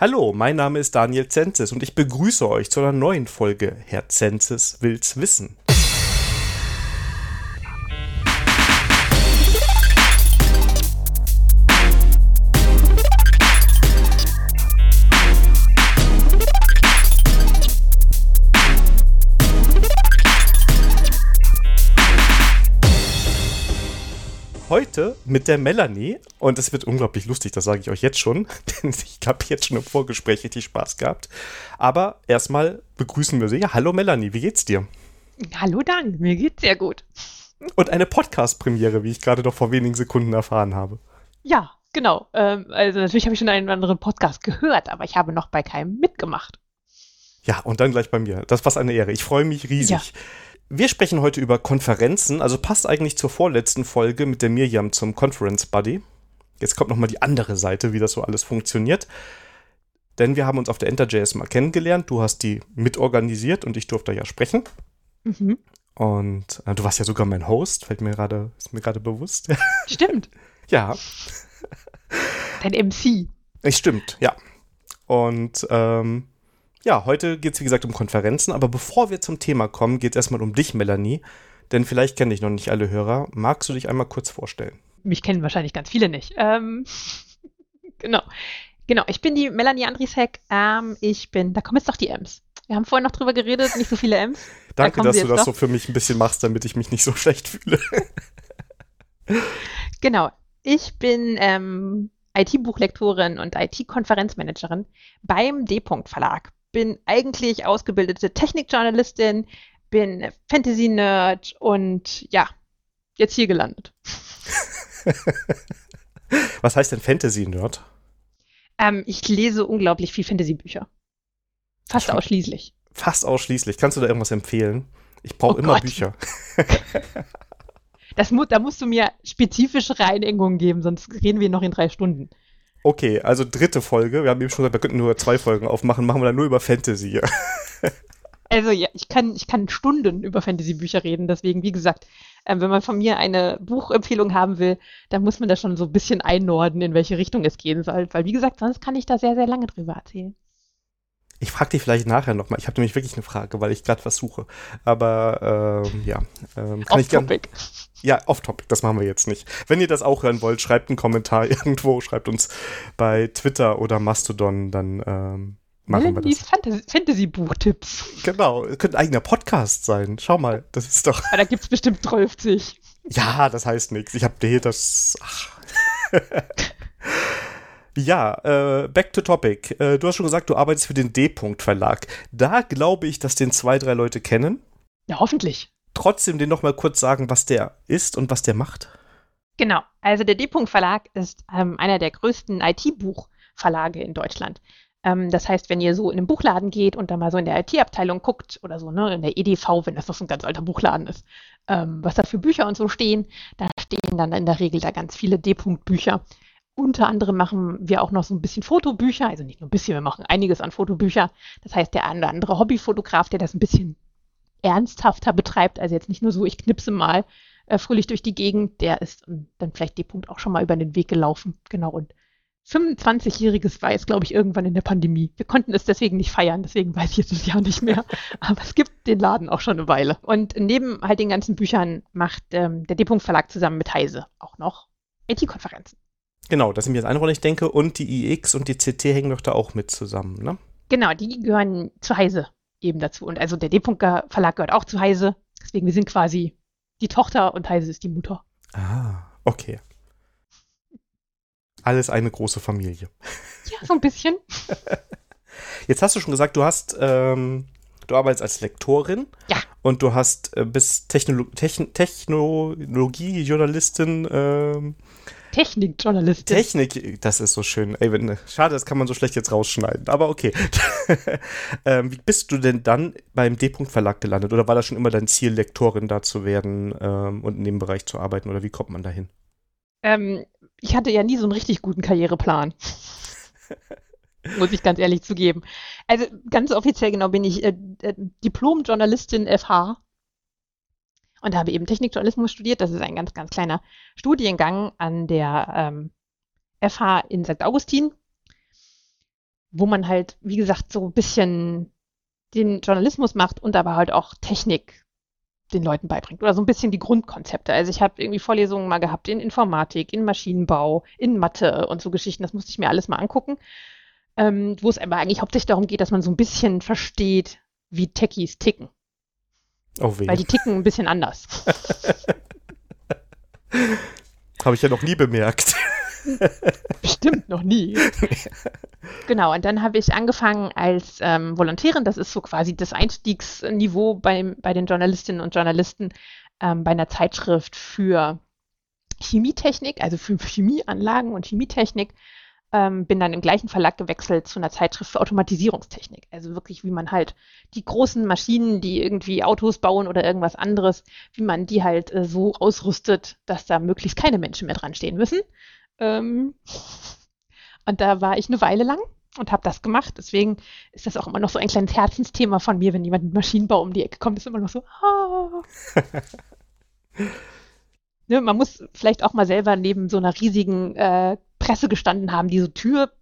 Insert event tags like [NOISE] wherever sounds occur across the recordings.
Hallo, mein Name ist Daniel Zenzis und ich begrüße euch zu einer neuen Folge Herr Zenzis will's wissen. Mit der Melanie und es wird unglaublich lustig, das sage ich euch jetzt schon, [LAUGHS] denn ich habe jetzt schon im Vorgespräch richtig Spaß gehabt. Aber erstmal begrüßen wir sie. Ja, hallo Melanie, wie geht's dir? Hallo Dan, mir geht's sehr gut. Und eine Podcast-Premiere, wie ich gerade noch vor wenigen Sekunden erfahren habe. Ja, genau. Ähm, also natürlich habe ich schon einen anderen Podcast gehört, aber ich habe noch bei keinem mitgemacht. Ja, und dann gleich bei mir. Das war eine Ehre. Ich freue mich riesig. Ja. Wir sprechen heute über Konferenzen, also passt eigentlich zur vorletzten Folge mit der Mirjam zum Conference Buddy. Jetzt kommt nochmal die andere Seite, wie das so alles funktioniert. Denn wir haben uns auf der Enter.js mal kennengelernt. Du hast die mitorganisiert und ich durfte ja sprechen. Mhm. Und äh, du warst ja sogar mein Host, fällt mir gerade, ist mir gerade bewusst. [LAUGHS] Stimmt. ja. Dein MC. Ich stimmt, ja. Und ähm, ja, heute geht es wie gesagt um Konferenzen, aber bevor wir zum Thema kommen, geht es erstmal um dich, Melanie. Denn vielleicht kennen dich noch nicht alle Hörer. Magst du dich einmal kurz vorstellen? Mich kennen wahrscheinlich ganz viele nicht. Ähm, [LAUGHS] genau. Genau, ich bin die Melanie Andriesek. Ähm, ich bin, da kommen jetzt doch die M's. Wir haben vorhin noch drüber geredet, nicht so viele M's. [LAUGHS] Danke, da dass du das doch. so für mich ein bisschen machst, damit ich mich nicht so [LAUGHS] schlecht fühle. genau. Ich bin ähm, IT-Buchlektorin und IT-Konferenzmanagerin beim D-Punkt Verlag bin eigentlich ausgebildete Technikjournalistin, bin Fantasy-Nerd und ja, jetzt hier gelandet. [LAUGHS] Was heißt denn Fantasy-Nerd? Ähm, ich lese unglaublich viel Fantasy-Bücher. Fast ich ausschließlich. Fast ausschließlich. Kannst du da irgendwas empfehlen? Ich brauche oh immer Gott. Bücher. [LAUGHS] das mu da musst du mir spezifische Reinigungen geben, sonst reden wir noch in drei Stunden. Okay, also dritte Folge. Wir haben eben schon gesagt, wir könnten nur zwei Folgen aufmachen. Machen wir dann nur über Fantasy. [LAUGHS] also ja, ich kann, ich kann Stunden über Fantasy-Bücher reden. Deswegen, wie gesagt, äh, wenn man von mir eine Buchempfehlung haben will, dann muss man da schon so ein bisschen einnorden, in welche Richtung es gehen soll. Weil, wie gesagt, sonst kann ich da sehr, sehr lange drüber erzählen. Ich frage dich vielleicht nachher nochmal. Ich habe nämlich wirklich eine Frage, weil ich gerade was suche. Aber ähm, ja, ähm, kann off ich gerne. Ja, off-topic, das machen wir jetzt nicht. Wenn ihr das auch hören wollt, schreibt einen Kommentar [LAUGHS] irgendwo, schreibt uns bei Twitter oder Mastodon, dann ähm, machen wir das. Fantasy-Buchtipps. Genau, könnte ein eigener Podcast sein. Schau mal, das ist doch. Aber da gibt es bestimmt 12. Ja, das heißt nichts. Ich habe dir das. Ach. [LAUGHS] Ja, äh, back to topic. Äh, du hast schon gesagt, du arbeitest für den D-Punkt Verlag. Da glaube ich, dass den zwei, drei Leute kennen. Ja, hoffentlich. Trotzdem den noch mal kurz sagen, was der ist und was der macht. Genau. Also der D-Punkt Verlag ist ähm, einer der größten IT-Buchverlage in Deutschland. Ähm, das heißt, wenn ihr so in einen Buchladen geht und da mal so in der IT-Abteilung guckt oder so, ne, in der EDV, wenn das doch so ein ganz alter Buchladen ist, ähm, was da für Bücher und so stehen, da stehen dann in der Regel da ganz viele D-Punkt-Bücher. Unter anderem machen wir auch noch so ein bisschen Fotobücher, also nicht nur ein bisschen, wir machen einiges an Fotobücher. Das heißt, der eine oder andere Hobbyfotograf, der das ein bisschen ernsthafter betreibt, also jetzt nicht nur so, ich knipse mal äh, fröhlich durch die Gegend, der ist dann vielleicht die Punkt auch schon mal über den Weg gelaufen. Genau. Und 25-jähriges war jetzt, glaube ich, irgendwann in der Pandemie. Wir konnten es deswegen nicht feiern, deswegen weiß ich jetzt das Jahr nicht mehr. [LAUGHS] Aber es gibt den Laden auch schon eine Weile. Und neben halt den ganzen Büchern macht ähm, der D-Punkt Verlag zusammen mit Heise auch noch IT-Konferenzen. Genau, das sind jetzt eine Rolle, ich denke. Und die iX und die CT hängen doch da auch mit zusammen, ne? Genau, die gehören zu Heise eben dazu. Und also der D-Punkt Verlag gehört auch zu Heise. Deswegen, wir sind quasi die Tochter und Heise ist die Mutter. Ah, okay. Alles eine große Familie. Ja, so ein bisschen. [LAUGHS] Jetzt hast du schon gesagt, du hast, ähm, du arbeitest als Lektorin. Ja. Und du hast äh, bist Technolo Techn Technologiejournalistin. Ähm, Technikjournalistin. Technik, das ist so schön. Ey, wenn, schade, das kann man so schlecht jetzt rausschneiden. Aber okay. [LAUGHS] ähm, wie bist du denn dann beim D-Punkt Verlag gelandet? Oder war das schon immer dein Ziel, Lektorin da zu werden ähm, und in dem Bereich zu arbeiten? Oder wie kommt man dahin? Ähm, ich hatte ja nie so einen richtig guten Karriereplan. [LAUGHS] Muss ich ganz ehrlich zugeben. Also ganz offiziell genau bin ich äh, äh, Diplom-Journalistin FH und habe eben Technikjournalismus studiert. Das ist ein ganz, ganz kleiner Studiengang an der ähm, FH in St. Augustin. wo man halt, wie gesagt, so ein bisschen den Journalismus macht und aber halt auch Technik den Leuten beibringt oder so ein bisschen die Grundkonzepte. Also ich habe irgendwie Vorlesungen mal gehabt in Informatik, in Maschinenbau, in Mathe und so Geschichten. Das musste ich mir alles mal angucken, ähm, wo es aber eigentlich hauptsächlich darum geht, dass man so ein bisschen versteht, wie Techies ticken. Oh weh. Weil die ticken ein bisschen anders. [LAUGHS] Habe ich ja noch nie bemerkt. [LAUGHS] Bestimmt noch nie. genau, und dann habe ich angefangen als ähm, Volontärin, das ist so quasi das Einstiegsniveau bei, bei den Journalistinnen und Journalisten ähm, bei einer Zeitschrift für Chemietechnik, also für Chemieanlagen und Chemietechnik. Ähm, bin dann im gleichen Verlag gewechselt zu einer Zeitschrift für Automatisierungstechnik. Also wirklich, wie man halt die großen Maschinen, die irgendwie Autos bauen oder irgendwas anderes, wie man die halt äh, so ausrüstet, dass da möglichst keine Menschen mehr dran stehen müssen. Ähm, und da war ich eine Weile lang und habe das gemacht. Deswegen ist das auch immer noch so ein kleines Herzensthema von mir, wenn jemand mit Maschinenbau um die Ecke kommt, ist immer noch so. [LAUGHS] Ah. ne, man muss vielleicht auch mal selber neben so einer riesigen äh, Presse gestanden haben, die so Tür,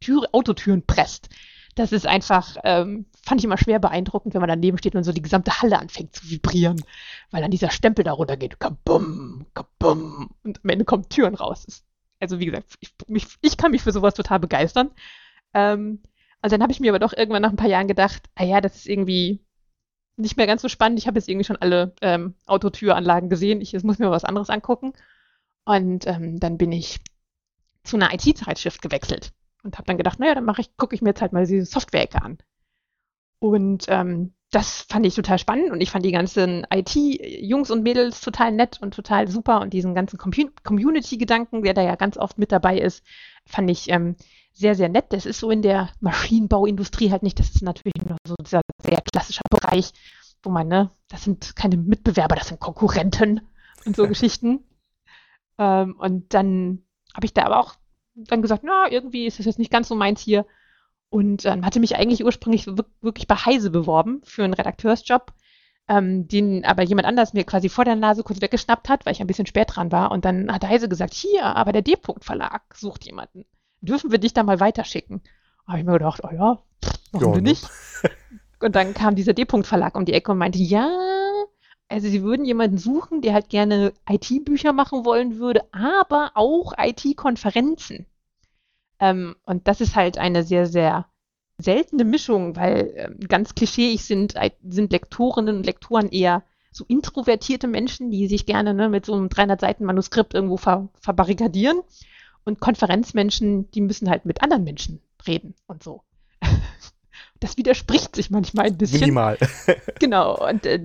Tür, Autotüren presst. Das ist einfach, ähm, fand ich immer schwer beeindruckend, wenn man daneben steht und so die gesamte Halle anfängt zu vibrieren, weil dann dieser Stempel darunter geht, kabum, kabum, und am Ende kommen Türen raus. Also wie gesagt, ich, mich, ich kann mich für sowas total begeistern. Ähm, und dann habe ich mir aber doch irgendwann nach ein paar Jahren gedacht, ah ja, das ist irgendwie nicht mehr ganz so spannend. Ich habe jetzt irgendwie schon alle ähm, Autotüranlagen gesehen. Ich jetzt muss mir was anderes angucken. Und ähm, dann bin ich zu einer IT-Zeitschrift gewechselt und habe dann gedacht, naja, dann mache ich, gucke ich mir jetzt halt mal diese Software-Ecke an. Und ähm, das fand ich total spannend und ich fand die ganzen IT-Jungs und Mädels total nett und total super und diesen ganzen Community-Gedanken, der da ja ganz oft mit dabei ist, fand ich ähm, sehr, sehr nett. Das ist so in der Maschinenbauindustrie halt nicht, das ist natürlich nur so dieser sehr klassischer Bereich, wo man, ne, das sind keine Mitbewerber, das sind Konkurrenten und so Geschichten. Ähm, und dann habe ich da aber auch dann gesagt, na, irgendwie ist das jetzt nicht ganz so meins hier und ähm, hatte mich eigentlich ursprünglich wirklich bei Heise beworben für einen Redakteursjob, ähm, den aber jemand anders mir quasi vor der Nase kurz weggeschnappt hat, weil ich ein bisschen spät dran war. Und dann hat Heise gesagt, hier, aber der D-Punkt Verlag sucht jemanden. Dürfen wir dich da mal weiterschicken? Habe ich mir gedacht, oh ja, warum ja, ne? nicht? [LAUGHS] und dann kam dieser D-Punkt Verlag um die Ecke und meinte, ja, also sie würden jemanden suchen, der halt gerne IT-Bücher machen wollen würde, aber auch IT-Konferenzen. Ähm, und das ist halt eine sehr, sehr seltene Mischung, weil äh, ganz klischeeig sind, sind Lektorinnen und Lektoren eher so introvertierte Menschen, die sich gerne ne, mit so einem 300 Seiten Manuskript irgendwo ver verbarrikadieren. Und Konferenzmenschen, die müssen halt mit anderen Menschen reden und so. Das widerspricht sich manchmal ein bisschen. Minimal. [LAUGHS] genau. Und äh,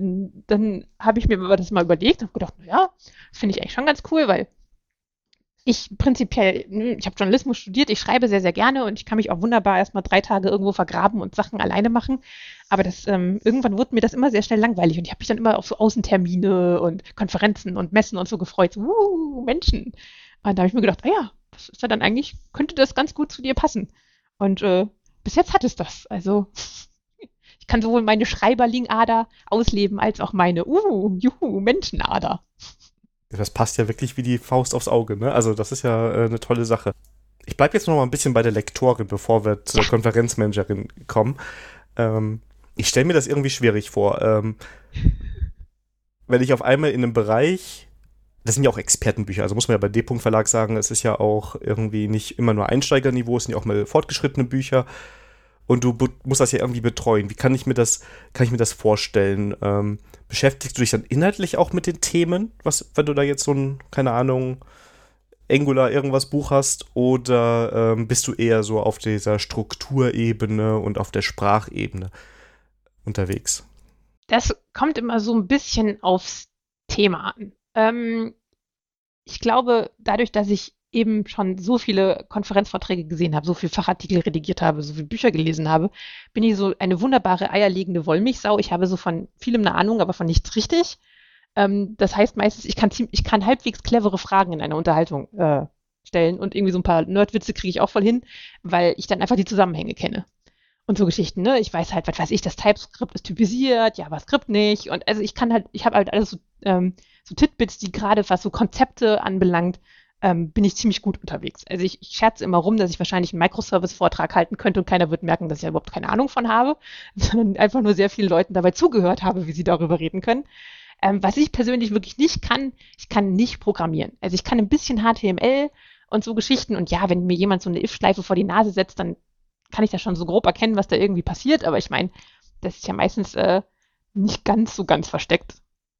dann habe ich mir das mal überlegt und habe gedacht, naja, das finde ich eigentlich schon ganz cool, weil ich prinzipiell, hm, ich habe Journalismus studiert, ich schreibe sehr, sehr gerne und ich kann mich auch wunderbar erstmal drei Tage irgendwo vergraben und Sachen alleine machen. Aber das, ähm, irgendwann wurde mir das immer sehr schnell langweilig und ich habe mich dann immer auf so Außentermine und Konferenzen und Messen und so gefreut. So, uh, Menschen. Und da habe ich mir gedacht, ah ja, das ist ja dann eigentlich, könnte das ganz gut zu dir passen. Und äh, bis jetzt hat es das. Also ich kann sowohl meine Schreiberling-Ader ausleben als auch meine, uh, juhu, Menschenader. Das passt ja wirklich wie die Faust aufs Auge, ne? Also das ist ja äh, eine tolle Sache. Ich bleibe jetzt noch mal ein bisschen bei der Lektorin, bevor wir zur ja. Konferenzmanagerin kommen. Ähm, ich stelle mir das irgendwie schwierig vor. Ähm, wenn ich auf einmal in einem Bereich, das sind ja auch Expertenbücher, also muss man ja bei D-Punkt Verlag sagen, es ist ja auch irgendwie nicht immer nur Einsteigerniveau, es sind ja auch mal fortgeschrittene Bücher und du musst das ja irgendwie betreuen. Wie kann ich mir das, kann ich mir das vorstellen? Ähm, beschäftigst du dich dann inhaltlich auch mit den Themen, was, wenn du da jetzt so ein, keine Ahnung, Angular irgendwas Buch hast, oder ähm, bist du eher so auf dieser Strukturebene und auf der Sprachebene unterwegs? Das kommt immer so ein bisschen aufs Thema an. Ähm, ich glaube, dadurch, dass ich eben schon so viele Konferenzvorträge gesehen habe, so viele Fachartikel redigiert habe, so viele Bücher gelesen habe, bin ich so eine wunderbare eierlegende Wollmilchsau. Ich habe so von vielem eine Ahnung, aber von nichts richtig. Ähm, das heißt meistens, ich kann, ich kann halbwegs clevere Fragen in einer Unterhaltung äh, stellen und irgendwie so ein paar Nerdwitze kriege ich auch voll hin, weil ich dann einfach die Zusammenhänge kenne. Und so Geschichten, ne? Ich weiß halt, was weiß ich, das TypeScript ist typisiert, JavaScript nicht. Und also ich kann halt, ich habe halt alles so, ähm, so Titbits, die gerade was so Konzepte anbelangt, ähm, bin ich ziemlich gut unterwegs. Also ich, ich scherze immer rum, dass ich wahrscheinlich einen Microservice-Vortrag halten könnte und keiner wird merken, dass ich ja überhaupt keine Ahnung von habe, [LAUGHS] sondern einfach nur sehr vielen Leuten dabei zugehört habe, wie sie darüber reden können. Ähm, was ich persönlich wirklich nicht kann, ich kann nicht programmieren. Also ich kann ein bisschen HTML und so Geschichten und ja, wenn mir jemand so eine if-Schleife vor die Nase setzt, dann kann ich da schon so grob erkennen, was da irgendwie passiert, aber ich meine, das ist ja meistens äh, nicht ganz so ganz versteckt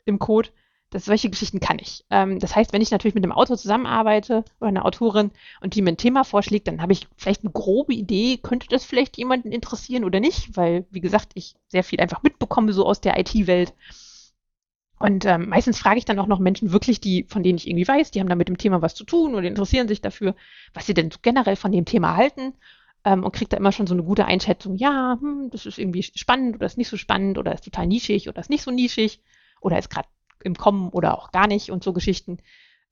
im Code. Das, solche Geschichten kann ich. Ähm, das heißt, wenn ich natürlich mit einem Autor zusammenarbeite oder einer Autorin und die mir ein Thema vorschlägt, dann habe ich vielleicht eine grobe Idee, könnte das vielleicht jemanden interessieren oder nicht, weil, wie gesagt, ich sehr viel einfach mitbekomme, so aus der IT-Welt. Und ähm, meistens frage ich dann auch noch Menschen wirklich, die, von denen ich irgendwie weiß, die haben da mit dem Thema was zu tun oder interessieren sich dafür, was sie denn generell von dem Thema halten ähm, und kriege da immer schon so eine gute Einschätzung, ja, hm, das ist irgendwie spannend oder ist nicht so spannend oder ist total nischig oder ist nicht so nischig oder ist gerade im Kommen oder auch gar nicht und so Geschichten.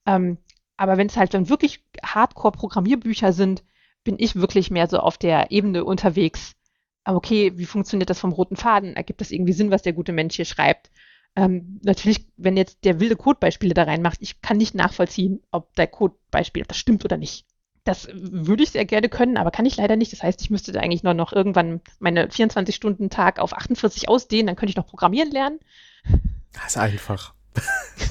Ähm, aber wenn es halt dann wirklich Hardcore-Programmierbücher sind, bin ich wirklich mehr so auf der Ebene unterwegs. Okay, wie funktioniert das vom roten Faden? Ergibt das irgendwie Sinn, was der gute Mensch hier schreibt? Ähm, natürlich, wenn jetzt der wilde Codebeispiele da reinmacht, ich kann nicht nachvollziehen, ob der Codebeispiel, das stimmt oder nicht. Das würde ich sehr gerne können, aber kann ich leider nicht. Das heißt, ich müsste da eigentlich nur noch irgendwann meine 24-Stunden-Tag auf 48 ausdehnen, dann könnte ich noch programmieren lernen. Das ist einfach.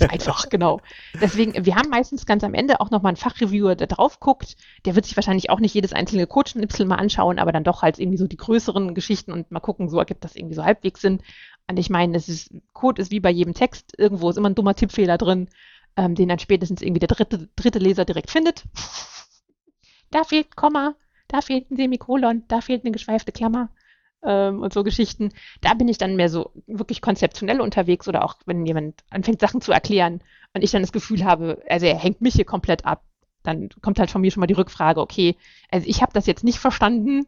Einfach, genau. Deswegen, wir haben meistens ganz am Ende auch nochmal einen Fachreviewer, der drauf guckt. Der wird sich wahrscheinlich auch nicht jedes einzelne Codeschnipsel mal anschauen, aber dann doch halt irgendwie so die größeren Geschichten und mal gucken, so ergibt das irgendwie so halbwegs Sinn. Und ich meine, es ist, Code ist wie bei jedem Text. Irgendwo ist immer ein dummer Tippfehler drin, ähm, den dann spätestens irgendwie der dritte, dritte Leser direkt findet. Da fehlt ein Komma, da fehlt ein Semikolon, da fehlt eine geschweifte Klammer ähm, und so Geschichten. Da bin ich dann mehr so wirklich konzeptionell unterwegs oder auch wenn jemand anfängt, Sachen zu erklären und ich dann das Gefühl habe, also er hängt mich hier komplett ab, dann kommt halt von mir schon mal die Rückfrage, okay, also ich habe das jetzt nicht verstanden,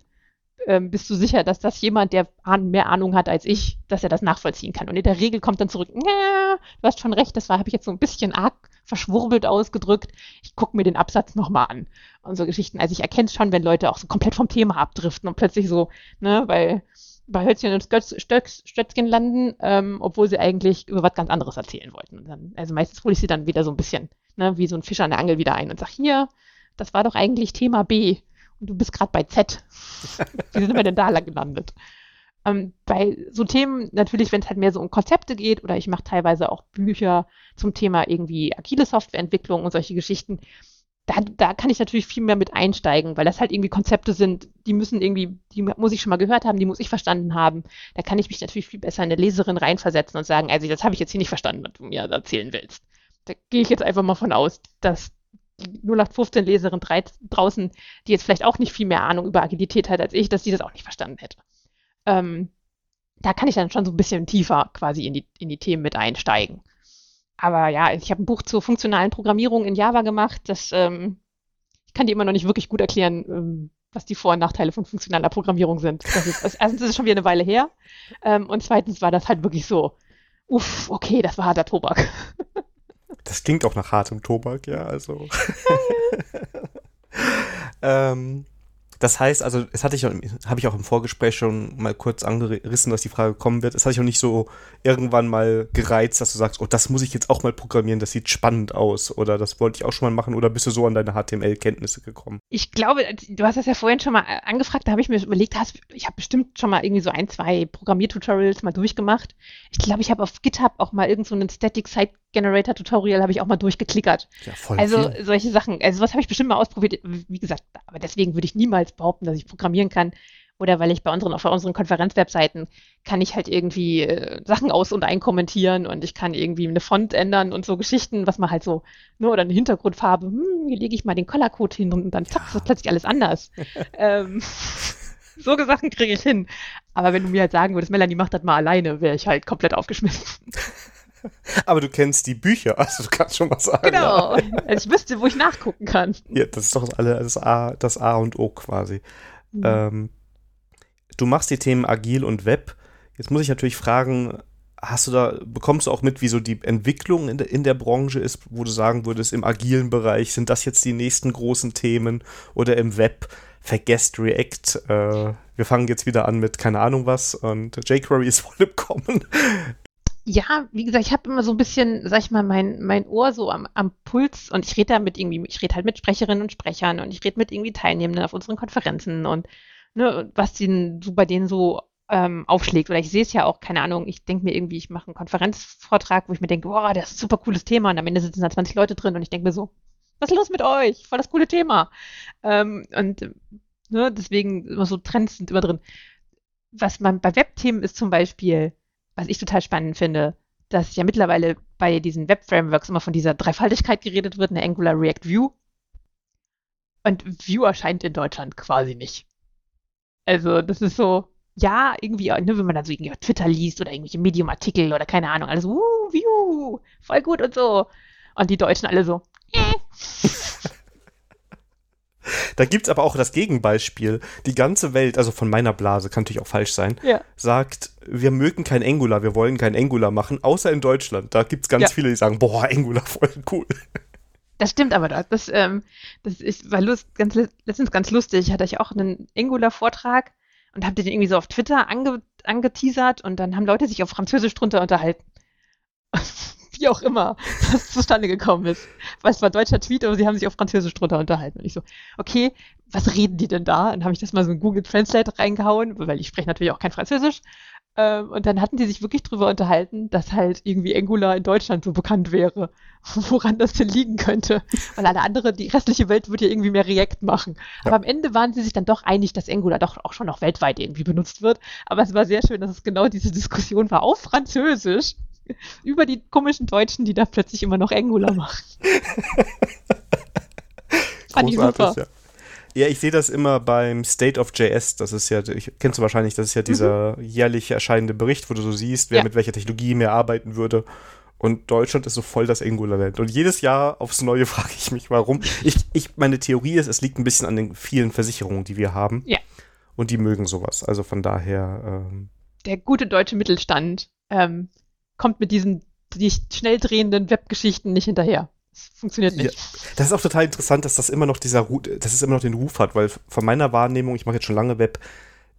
ähm, bist du sicher, dass das jemand, der mehr Ahnung hat als ich, dass er das nachvollziehen kann? Und in der Regel kommt dann zurück, ja, du hast schon recht, das habe ich jetzt so ein bisschen arg verschwurbelt ausgedrückt. Ich gucke mir den Absatz nochmal an. Und so Geschichten. Also ich erkenne es schon, wenn Leute auch so komplett vom Thema abdriften und plötzlich so, ne, weil bei Hölzchen und Stötzchen landen, ähm, obwohl sie eigentlich über was ganz anderes erzählen wollten. Dann, also meistens hole ich sie dann wieder so ein bisschen, ne, wie so ein Fischer an der Angel wieder ein und sage, hier, das war doch eigentlich Thema B du bist gerade bei Z. [LAUGHS] wie sind wir denn da gelandet? Ähm, bei so Themen, natürlich, wenn es halt mehr so um Konzepte geht, oder ich mache teilweise auch Bücher zum Thema irgendwie agile Softwareentwicklung und solche Geschichten, da, da kann ich natürlich viel mehr mit einsteigen, weil das halt irgendwie Konzepte sind, die müssen irgendwie, die muss ich schon mal gehört haben, die muss ich verstanden haben. Da kann ich mich natürlich viel besser in eine Leserin reinversetzen und sagen, also das habe ich jetzt hier nicht verstanden, was du mir erzählen willst. Da gehe ich jetzt einfach mal von aus, dass die 0815 Leserin draußen, die jetzt vielleicht auch nicht viel mehr Ahnung über Agilität hat als ich, dass sie das auch nicht verstanden hätte. Ähm, da kann ich dann schon so ein bisschen tiefer quasi in die, in die Themen mit einsteigen. Aber ja, ich habe ein Buch zur funktionalen Programmierung in Java gemacht. Das, ähm, ich kann dir immer noch nicht wirklich gut erklären, ähm, was die Vor- und Nachteile von funktionaler Programmierung sind. Das ist, also erstens ist es schon wieder eine Weile her. Ähm, und zweitens war das halt wirklich so, uff, okay, das war harter Tobak. Das klingt auch nach hartem Tobak, ja, also. [LAUGHS] ähm, das heißt, also, es hatte ich, habe ich auch im Vorgespräch schon mal kurz angerissen, dass die Frage kommen wird. Es hat sich auch nicht so irgendwann mal gereizt, dass du sagst, oh, das muss ich jetzt auch mal programmieren, das sieht spannend aus oder das wollte ich auch schon mal machen oder bist du so an deine HTML-Kenntnisse gekommen? Ich glaube, du hast das ja vorhin schon mal angefragt, da habe ich mir überlegt, hast, ich habe bestimmt schon mal irgendwie so ein, zwei Programmiertutorials mal durchgemacht. Ich glaube, ich habe auf GitHub auch mal irgend so einen Static Site Generator Tutorial habe ich auch mal durchgeklickert. Ja, voll also viel. solche Sachen. Also was habe ich bestimmt mal ausprobiert. Wie gesagt, aber deswegen würde ich niemals behaupten, dass ich programmieren kann. Oder weil ich bei unseren, auf unseren Konferenzwebseiten kann ich halt irgendwie äh, Sachen aus- und einkommentieren und ich kann irgendwie eine Font ändern und so Geschichten, was man halt so, ne, oder eine Hintergrundfarbe, hm, hier lege ich mal den Colorcode hin und dann zack, ja. ist plötzlich alles anders. [LAUGHS] ähm, [LAUGHS] so Sachen kriege ich hin. Aber wenn du mir halt sagen würdest, Melanie macht das mal alleine, wäre ich halt komplett aufgeschmissen. [LAUGHS] Aber du kennst die Bücher, also du kannst schon mal sagen. Genau, ja. also ich wüsste, wo ich nachgucken kann. Ja, das ist doch alle das A, das A und O quasi. Mhm. Ähm, du machst die Themen agil und Web. Jetzt muss ich natürlich fragen, hast du da, bekommst du auch mit, wie so die Entwicklung in der, in der Branche ist, wo du sagen würdest, im agilen Bereich sind das jetzt die nächsten großen Themen oder im Web? Vergesst React. Äh, wir fangen jetzt wieder an mit keine Ahnung was und jQuery ist [LAUGHS] voll im Kommen. Ja, wie gesagt, ich habe immer so ein bisschen, sag ich mal, mein, mein Ohr so am, am Puls und ich rede da mit irgendwie, ich rede halt mit Sprecherinnen und Sprechern und ich rede mit irgendwie Teilnehmenden auf unseren Konferenzen und ne, was die, so bei denen so ähm, aufschlägt. Oder ich sehe es ja auch, keine Ahnung, ich denke mir irgendwie, ich mache einen Konferenzvortrag, wo ich mir denke, boah, das ist ein super cooles Thema und am Ende sitzen da 20 Leute drin und ich denke mir so, was ist los mit euch? Voll das coole Thema. Ähm, und ne, deswegen immer so Trends sind immer drin. Was man bei Webthemen ist zum Beispiel, was ich total spannend finde, dass ja mittlerweile bei diesen Web-Frameworks immer von dieser Dreifaltigkeit geredet wird, eine Angular React View. Und View erscheint in Deutschland quasi nicht. Also, das ist so, ja, irgendwie, ne, wenn man dann so irgendwie auf Twitter liest oder irgendwelche Medium-Artikel oder keine Ahnung, alles uh, View, voll gut und so. Und die Deutschen alle so, äh. [LAUGHS] Da gibt es aber auch das Gegenbeispiel. Die ganze Welt, also von meiner Blase, kann natürlich auch falsch sein, ja. sagt, wir mögen kein Angular, wir wollen kein Angular machen, außer in Deutschland. Da gibt es ganz ja. viele, die sagen, boah, Angular [LAUGHS] voll cool. Das stimmt aber doch. Das, ähm, das ist, war lust, ganz, letztens ganz lustig. Hatte ich auch einen Angular-Vortrag und habe den irgendwie so auf Twitter ange, angeteasert und dann haben Leute sich auf Französisch drunter unterhalten. [LAUGHS] Wie auch immer [LAUGHS] das zustande gekommen ist. Weil es war ein deutscher Tweet, aber sie haben sich auf Französisch drunter unterhalten. Und ich so, okay, was reden die denn da? Und dann habe ich das mal so in Google Translate reingehauen, weil ich spreche natürlich auch kein Französisch. Ähm, und dann hatten die sich wirklich drüber unterhalten, dass halt irgendwie Angular in Deutschland so bekannt wäre. [LAUGHS] Woran das denn liegen könnte. Weil alle andere, die restliche Welt wird ja irgendwie mehr React machen. Ja. Aber am Ende waren sie sich dann doch einig, dass Angular doch auch schon noch weltweit irgendwie benutzt wird. Aber es war sehr schön, dass es genau diese Diskussion war auf Französisch [LAUGHS] über die komischen Deutschen, die da plötzlich immer noch Angular [LAUGHS] machen. [LAUGHS] Fand ich super. Ja. Ja, ich sehe das immer beim State of JS. Das ist ja, ich, kennst du wahrscheinlich, das ist ja dieser mhm. jährlich erscheinende Bericht, wo du so siehst, wer ja. mit welcher Technologie mehr arbeiten würde. Und Deutschland ist so voll das Angular-Land. Und jedes Jahr aufs Neue frage ich mich, warum. Ich, ich, meine Theorie ist, es liegt ein bisschen an den vielen Versicherungen, die wir haben. Ja. Und die mögen sowas. Also von daher. Ähm, Der gute deutsche Mittelstand ähm, kommt mit diesen die schnell drehenden Webgeschichten nicht hinterher. Das funktioniert nicht. Ja, das ist auch total interessant, dass das immer noch dieser dass es immer noch den Ruf hat, weil von meiner Wahrnehmung, ich mache jetzt schon lange Web,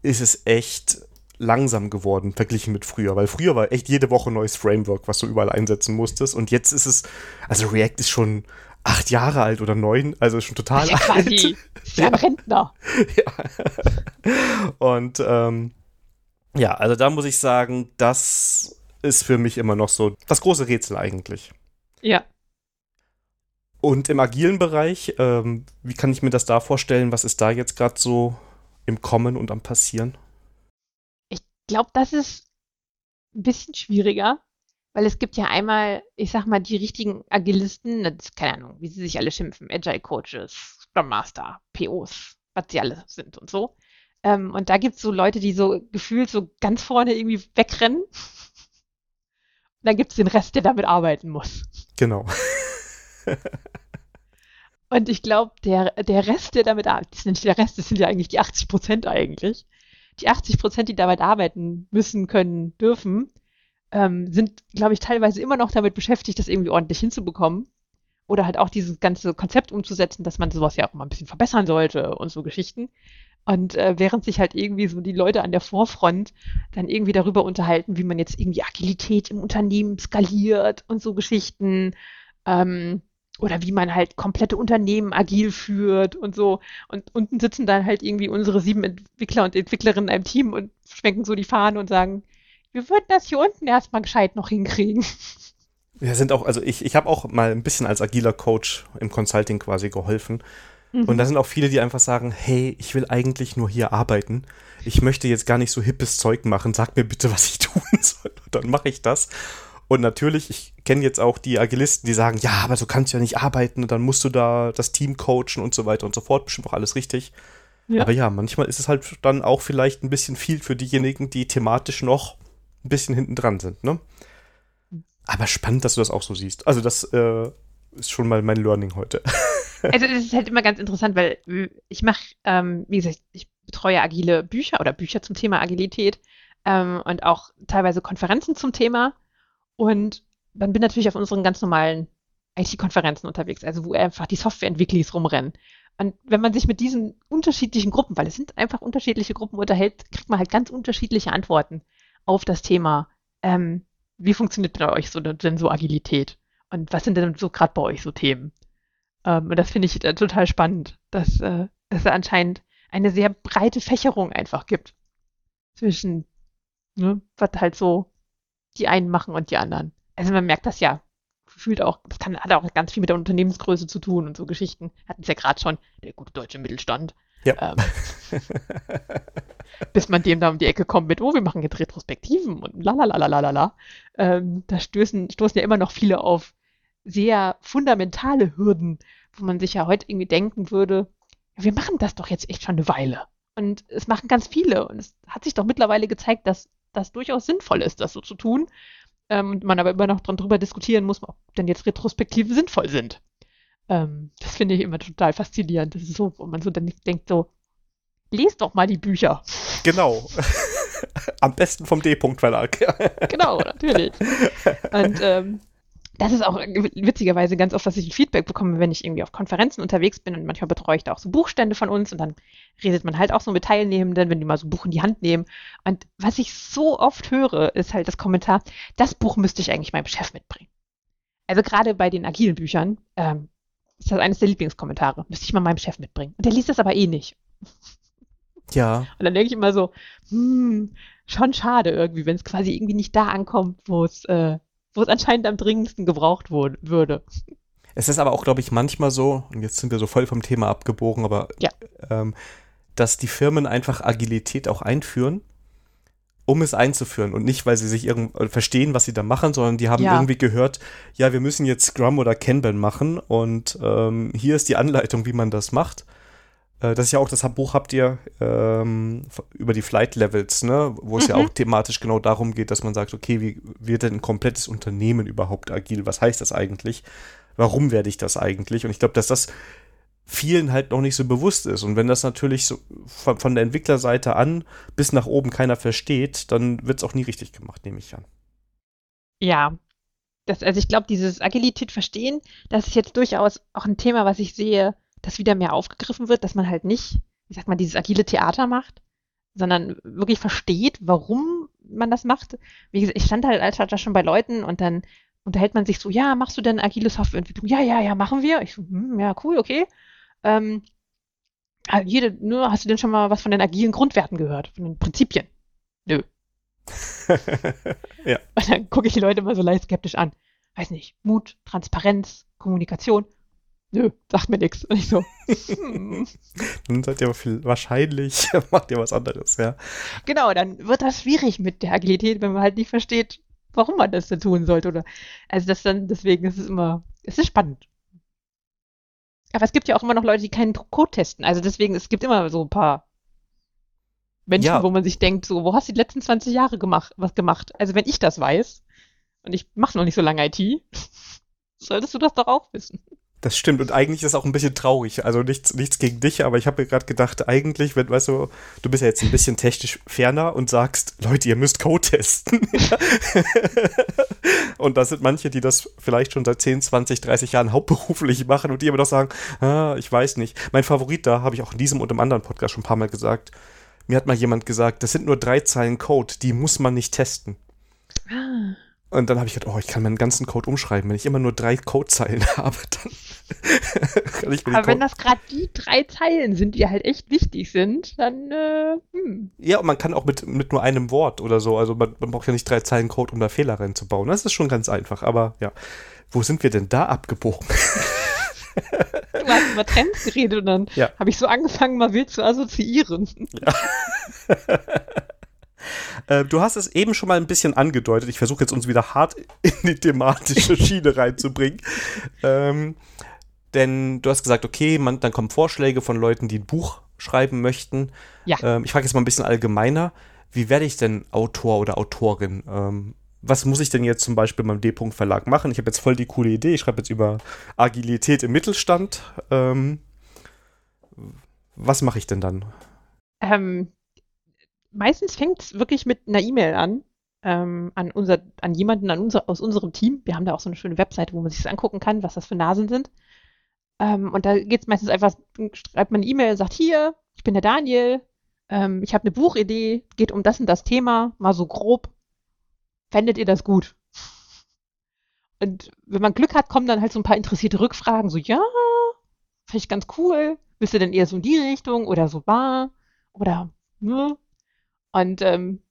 ist es echt langsam geworden verglichen mit früher, weil früher war echt jede Woche ein neues Framework, was du überall einsetzen musstest und jetzt ist es, also React ist schon acht Jahre alt oder neun, also schon total ja, alt. Quasi. Ja, Rentner. [LAUGHS] Ja. Und ähm, ja, also da muss ich sagen, das ist für mich immer noch so das große Rätsel eigentlich. Ja. Und im agilen Bereich, ähm, wie kann ich mir das da vorstellen? Was ist da jetzt gerade so im Kommen und am Passieren? Ich glaube, das ist ein bisschen schwieriger, weil es gibt ja einmal, ich sag mal, die richtigen Agilisten, das, keine Ahnung, wie sie sich alle schimpfen, Agile Coaches, Scrum Master, POs, was sie alle sind und so. Ähm, und da gibt es so Leute, die so gefühlt so ganz vorne irgendwie wegrennen. Dann gibt es den Rest, der damit arbeiten muss. Genau. [LAUGHS] Und ich glaube, der, der Rest, der damit arbeitet, das ist nicht der Rest, das sind ja eigentlich die 80 Prozent eigentlich. Die 80 Prozent, die damit arbeiten müssen, können, dürfen, ähm, sind, glaube ich, teilweise immer noch damit beschäftigt, das irgendwie ordentlich hinzubekommen. Oder halt auch dieses ganze Konzept umzusetzen, dass man sowas ja auch mal ein bisschen verbessern sollte und so Geschichten. Und äh, während sich halt irgendwie so die Leute an der Vorfront dann irgendwie darüber unterhalten, wie man jetzt irgendwie Agilität im Unternehmen skaliert und so Geschichten. Ähm, oder wie man halt komplette Unternehmen agil führt und so. Und unten sitzen dann halt irgendwie unsere sieben Entwickler und Entwicklerinnen in einem Team und schwenken so die Fahnen und sagen, wir würden das hier unten erstmal gescheit noch hinkriegen. Wir sind auch, also ich, ich habe auch mal ein bisschen als agiler Coach im Consulting quasi geholfen. Mhm. Und da sind auch viele, die einfach sagen, hey, ich will eigentlich nur hier arbeiten. Ich möchte jetzt gar nicht so hippes Zeug machen. Sag mir bitte, was ich [LAUGHS] tun soll. Und dann mache ich das. Und natürlich, ich kenne jetzt auch die Agilisten, die sagen, ja, aber so kannst du ja nicht arbeiten und dann musst du da das Team coachen und so weiter und so fort. Bestimmt auch alles richtig. Ja. Aber ja, manchmal ist es halt dann auch vielleicht ein bisschen viel für diejenigen, die thematisch noch ein bisschen hinten dran sind, ne? Aber spannend, dass du das auch so siehst. Also das äh, ist schon mal mein Learning heute. [LAUGHS] Also es ist halt immer ganz interessant, weil ich mache, ähm, wie gesagt, ich betreue agile Bücher oder Bücher zum Thema Agilität ähm, und auch teilweise Konferenzen zum Thema. Und dann bin natürlich auf unseren ganz normalen IT-Konferenzen unterwegs, also wo einfach die Softwareentwickler rumrennen. Und wenn man sich mit diesen unterschiedlichen Gruppen, weil es sind einfach unterschiedliche Gruppen unterhält, kriegt man halt ganz unterschiedliche Antworten auf das Thema. Ähm, wie funktioniert bei euch so, denn so Agilität? Und was sind denn so gerade bei euch so Themen? Ähm, und das finde ich äh, total spannend, dass äh, es anscheinend eine sehr breite Fächerung einfach gibt zwischen, ne, was halt so die einen machen und die anderen. Also man merkt das ja gefühlt auch, das kann, hat auch ganz viel mit der Unternehmensgröße zu tun und so Geschichten. Hatten es ja gerade schon, der gute deutsche Mittelstand. Ja. Ähm, [LAUGHS] bis man dem da um die Ecke kommt mit, oh, wir machen jetzt Retrospektiven und lalalalalala. Ähm, da stößen, stoßen ja immer noch viele auf sehr fundamentale Hürden, wo man sich ja heute irgendwie denken würde, wir machen das doch jetzt echt schon eine Weile. Und es machen ganz viele. Und es hat sich doch mittlerweile gezeigt, dass das durchaus sinnvoll ist, das so zu tun. Ähm, und man aber immer noch dran drüber diskutieren muss, ob denn jetzt Retrospektiven sinnvoll sind. Ähm, das finde ich immer total faszinierend. Das ist so, wo man so dann denkt so, lest doch mal die Bücher. Genau. [LAUGHS] Am besten vom D-Punkt-Verlag. genau, natürlich. Und ähm, das ist auch witzigerweise ganz oft, was ich Feedback bekomme, wenn ich irgendwie auf Konferenzen unterwegs bin und manchmal betreue ich da auch so Buchstände von uns und dann redet man halt auch so mit Teilnehmenden, wenn die mal so ein Buch in die Hand nehmen. Und was ich so oft höre, ist halt das Kommentar, das Buch müsste ich eigentlich meinem Chef mitbringen. Also gerade bei den agilen Büchern ähm, ist das eines der Lieblingskommentare. Müsste ich mal meinem Chef mitbringen. Und der liest das aber eh nicht. Ja. Und dann denke ich immer so, hm, schon schade irgendwie, wenn es quasi irgendwie nicht da ankommt, wo es äh, wo es anscheinend am dringendsten gebraucht wurde, würde. Es ist aber auch, glaube ich, manchmal so, und jetzt sind wir so voll vom Thema abgebogen, aber ja. ähm, dass die Firmen einfach Agilität auch einführen, um es einzuführen und nicht, weil sie sich irgend äh, verstehen, was sie da machen, sondern die haben ja. irgendwie gehört, ja, wir müssen jetzt Scrum oder Kanban machen und ähm, hier ist die Anleitung, wie man das macht. Äh, das ist ja auch das Buch habt ihr ähm, über die Flight Levels, ne? wo es mhm. ja auch thematisch genau darum geht, dass man sagt, okay, wie wird denn ein komplettes Unternehmen überhaupt agil? Was heißt das eigentlich? Warum werde ich das eigentlich? Und ich glaube, dass das vielen halt noch nicht so bewusst ist. Und wenn das natürlich so von, von der Entwicklerseite an bis nach oben keiner versteht, dann wird es auch nie richtig gemacht, nehme ich an. Ja, das, also ich glaube, dieses Agilität verstehen, das ist jetzt durchaus auch ein Thema, was ich sehe, das wieder mehr aufgegriffen wird, dass man halt nicht, ich sag mal, dieses agile Theater macht, sondern wirklich versteht, warum man das macht. Wie gesagt, ich stand halt als da schon bei Leuten und dann unterhält man sich so, ja, machst du denn agile Softwareentwicklung? Ja, ja, ja, machen wir. Ich so, hm, ja, cool, okay. Ähm, ah, jede, nur, hast du denn schon mal was von den agilen Grundwerten gehört, von den Prinzipien? Nö. [LAUGHS] ja. Und dann gucke ich die Leute immer so leicht skeptisch an. Weiß nicht, Mut, Transparenz, Kommunikation nö, sagt mir nichts. Und ich so, hm. [LAUGHS] Dann seid ihr aber viel, wahrscheinlich [LAUGHS] macht ihr was anderes, ja. Genau, dann wird das schwierig mit der Agilität, wenn man halt nicht versteht, warum man das denn tun sollte. Oder, also das dann, deswegen ist es immer, es ist spannend. Aber es gibt ja auch immer noch Leute, die keinen Code testen. Also deswegen, es gibt immer so ein paar Menschen, ja. wo man sich denkt, so, wo hast du die letzten 20 Jahre gemacht, was gemacht? Also wenn ich das weiß, und ich mache noch nicht so lange IT, [LAUGHS] solltest du das doch auch wissen. Das stimmt und eigentlich ist es auch ein bisschen traurig. Also nichts, nichts gegen dich, aber ich habe mir gerade gedacht, eigentlich, wenn, weißt du, du bist ja jetzt ein bisschen technisch ferner und sagst, Leute, ihr müsst Code testen. [LAUGHS] und da sind manche, die das vielleicht schon seit 10, 20, 30 Jahren hauptberuflich machen und die immer noch sagen, ah, ich weiß nicht. Mein Favorit da, habe ich auch in diesem und im anderen Podcast schon ein paar Mal gesagt, mir hat mal jemand gesagt, das sind nur drei Zeilen Code, die muss man nicht testen. Ah. Und dann habe ich gedacht, oh, ich kann meinen ganzen Code umschreiben. Wenn ich immer nur drei Codezeilen [LAUGHS] habe, dann [LAUGHS] kann ich mir Aber wenn das gerade die drei Zeilen sind, die halt echt wichtig sind, dann äh, hm. Ja, und man kann auch mit, mit nur einem Wort oder so, also man, man braucht ja nicht drei Zeilen Code, um da Fehler reinzubauen. Das ist schon ganz einfach, aber ja. Wo sind wir denn da abgebogen? du hast über Trends geredet und dann ja. habe ich so angefangen, mal wild zu assoziieren. Ja. [LAUGHS] Äh, du hast es eben schon mal ein bisschen angedeutet. Ich versuche jetzt uns wieder hart in die thematische [LAUGHS] Schiene reinzubringen. Ähm, denn du hast gesagt, okay, man, dann kommen Vorschläge von Leuten, die ein Buch schreiben möchten. Ja. Ähm, ich frage jetzt mal ein bisschen allgemeiner. Wie werde ich denn Autor oder Autorin? Ähm, was muss ich denn jetzt zum Beispiel beim D-Punkt Verlag machen? Ich habe jetzt voll die coole Idee. Ich schreibe jetzt über Agilität im Mittelstand. Ähm, was mache ich denn dann? Ähm, meistens fängt es wirklich mit einer E-Mail an. Ähm, an, unser, an jemanden an unser, aus unserem Team. Wir haben da auch so eine schöne Webseite, wo man sich das angucken kann, was das für Nasen sind. Ähm, und da geht es meistens einfach, schreibt man eine E-Mail, sagt hier, ich bin der Daniel, ähm, ich habe eine Buchidee, geht um das und das Thema, mal so grob. Fändet ihr das gut? Und wenn man Glück hat, kommen dann halt so ein paar interessierte Rückfragen, so, ja, finde ich ganz cool. Bist du denn eher so in die Richtung oder so war? Oder, ne? Und ähm,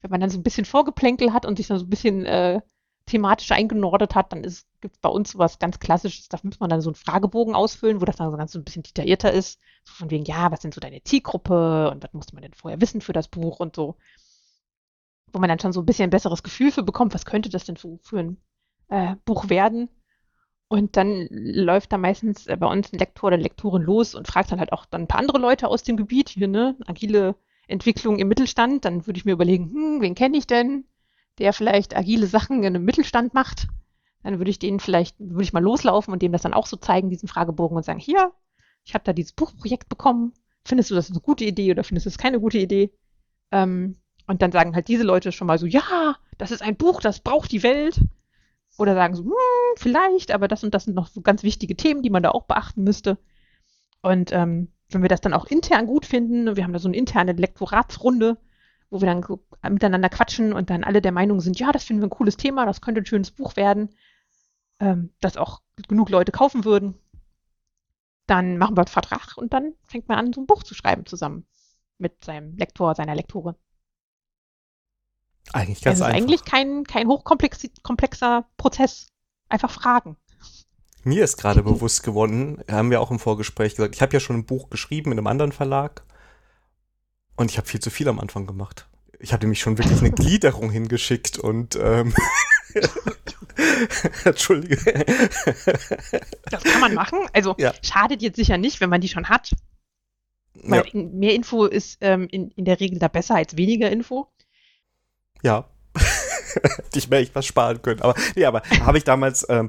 wenn man dann so ein bisschen Vorgeplänkel hat und sich dann so ein bisschen äh, thematisch eingenordet hat, dann gibt es bei uns sowas ganz Klassisches, da muss man dann so einen Fragebogen ausfüllen, wo das dann so ganz so ein bisschen detaillierter ist. So von wegen, ja, was sind so deine Zielgruppe und was muss man denn vorher wissen für das Buch und so. Wo man dann schon so ein bisschen ein besseres Gefühl für bekommt, was könnte das denn so für ein äh, Buch werden. Und dann läuft da meistens äh, bei uns ein Lektor oder Lektorin los und fragt dann halt auch dann ein paar andere Leute aus dem Gebiet hier, ne, agile Entwicklung im Mittelstand. Dann würde ich mir überlegen, hm, wen kenne ich denn, der vielleicht agile Sachen in einem Mittelstand macht? Dann würde ich den vielleicht, würde ich mal loslaufen und dem das dann auch so zeigen, diesen Fragebogen und sagen, hier, ich habe da dieses Buchprojekt bekommen. Findest du das eine gute Idee oder findest du es keine gute Idee? Ähm, und dann sagen halt diese Leute schon mal so, ja, das ist ein Buch, das braucht die Welt. Oder sagen so, hm, vielleicht, aber das und das sind noch so ganz wichtige Themen, die man da auch beachten müsste. Und ähm, wenn wir das dann auch intern gut finden, wir haben da so eine interne Lektoratsrunde, wo wir dann miteinander quatschen und dann alle der Meinung sind, ja, das finden wir ein cooles Thema, das könnte ein schönes Buch werden, ähm, das auch genug Leute kaufen würden. Dann machen wir einen Vertrag und dann fängt man an, so ein Buch zu schreiben zusammen mit seinem Lektor, seiner Lektorin. Eigentlich ganz also einfach. eigentlich kein, kein hochkomplexer Prozess. Einfach fragen. Mir ist gerade bewusst geworden, haben wir auch im Vorgespräch gesagt, ich habe ja schon ein Buch geschrieben in einem anderen Verlag und ich habe viel zu viel am Anfang gemacht. Ich habe nämlich schon wirklich eine [LAUGHS] Gliederung hingeschickt und ähm, [LAUGHS] Entschuldige. Das kann man machen. Also Ja. schadet jetzt sicher nicht, wenn man die schon hat. Weil mehr Info ist ähm, in, in der Regel da besser als weniger Info. Ja. [LAUGHS] Hätte ich mir echt was sparen können. Aber nee, aber habe ich damals, ähm,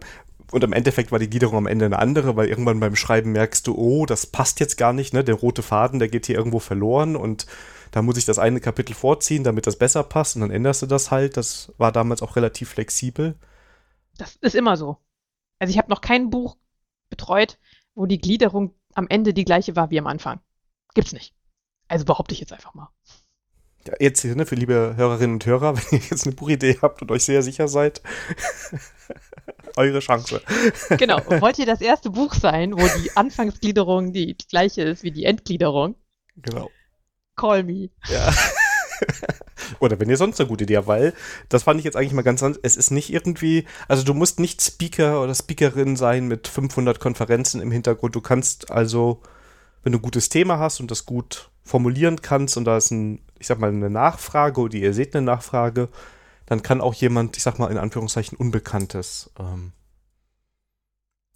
und im Endeffekt war die Gliederung am Ende eine andere, weil irgendwann beim Schreiben merkst du, oh, das passt jetzt gar nicht, ne? Der rote Faden, der geht hier irgendwo verloren und da muss ich das eine Kapitel vorziehen, damit das besser passt und dann änderst du das halt. Das war damals auch relativ flexibel. Das ist immer so. Also ich habe noch kein Buch betreut, wo die Gliederung am Ende die gleiche war wie am Anfang. Gibt's nicht. Also behaupte ich jetzt einfach mal. Ja, jetzt hier, ne, für liebe Hörerinnen und Hörer, [LAUGHS] wenn ihr jetzt eine Buchidee habt und euch sehr sicher seid, [LAUGHS] eure Chance. [LAUGHS] Genau. Wollt ihr das erste Buch sein, wo die Anfangsgliederung die gleiche ist wie die Endgliederung? Genau. Call me. Ja. [LAUGHS] Oder wenn ihr sonst eine gute Idee habt, weil das fand ich jetzt eigentlich mal ganz anders. Es ist nicht irgendwie, also du musst nicht Speaker oder Speakerin sein mit 500 Konferenzen im Hintergrund. Du kannst also, wenn du ein gutes Thema hast und das gut formulieren kannst und da ist ein, ich sag mal, eine Nachfrage oder ihr seht eine Nachfrage, dann kann auch jemand, ich sag mal in Anführungszeichen, Unbekanntes ähm,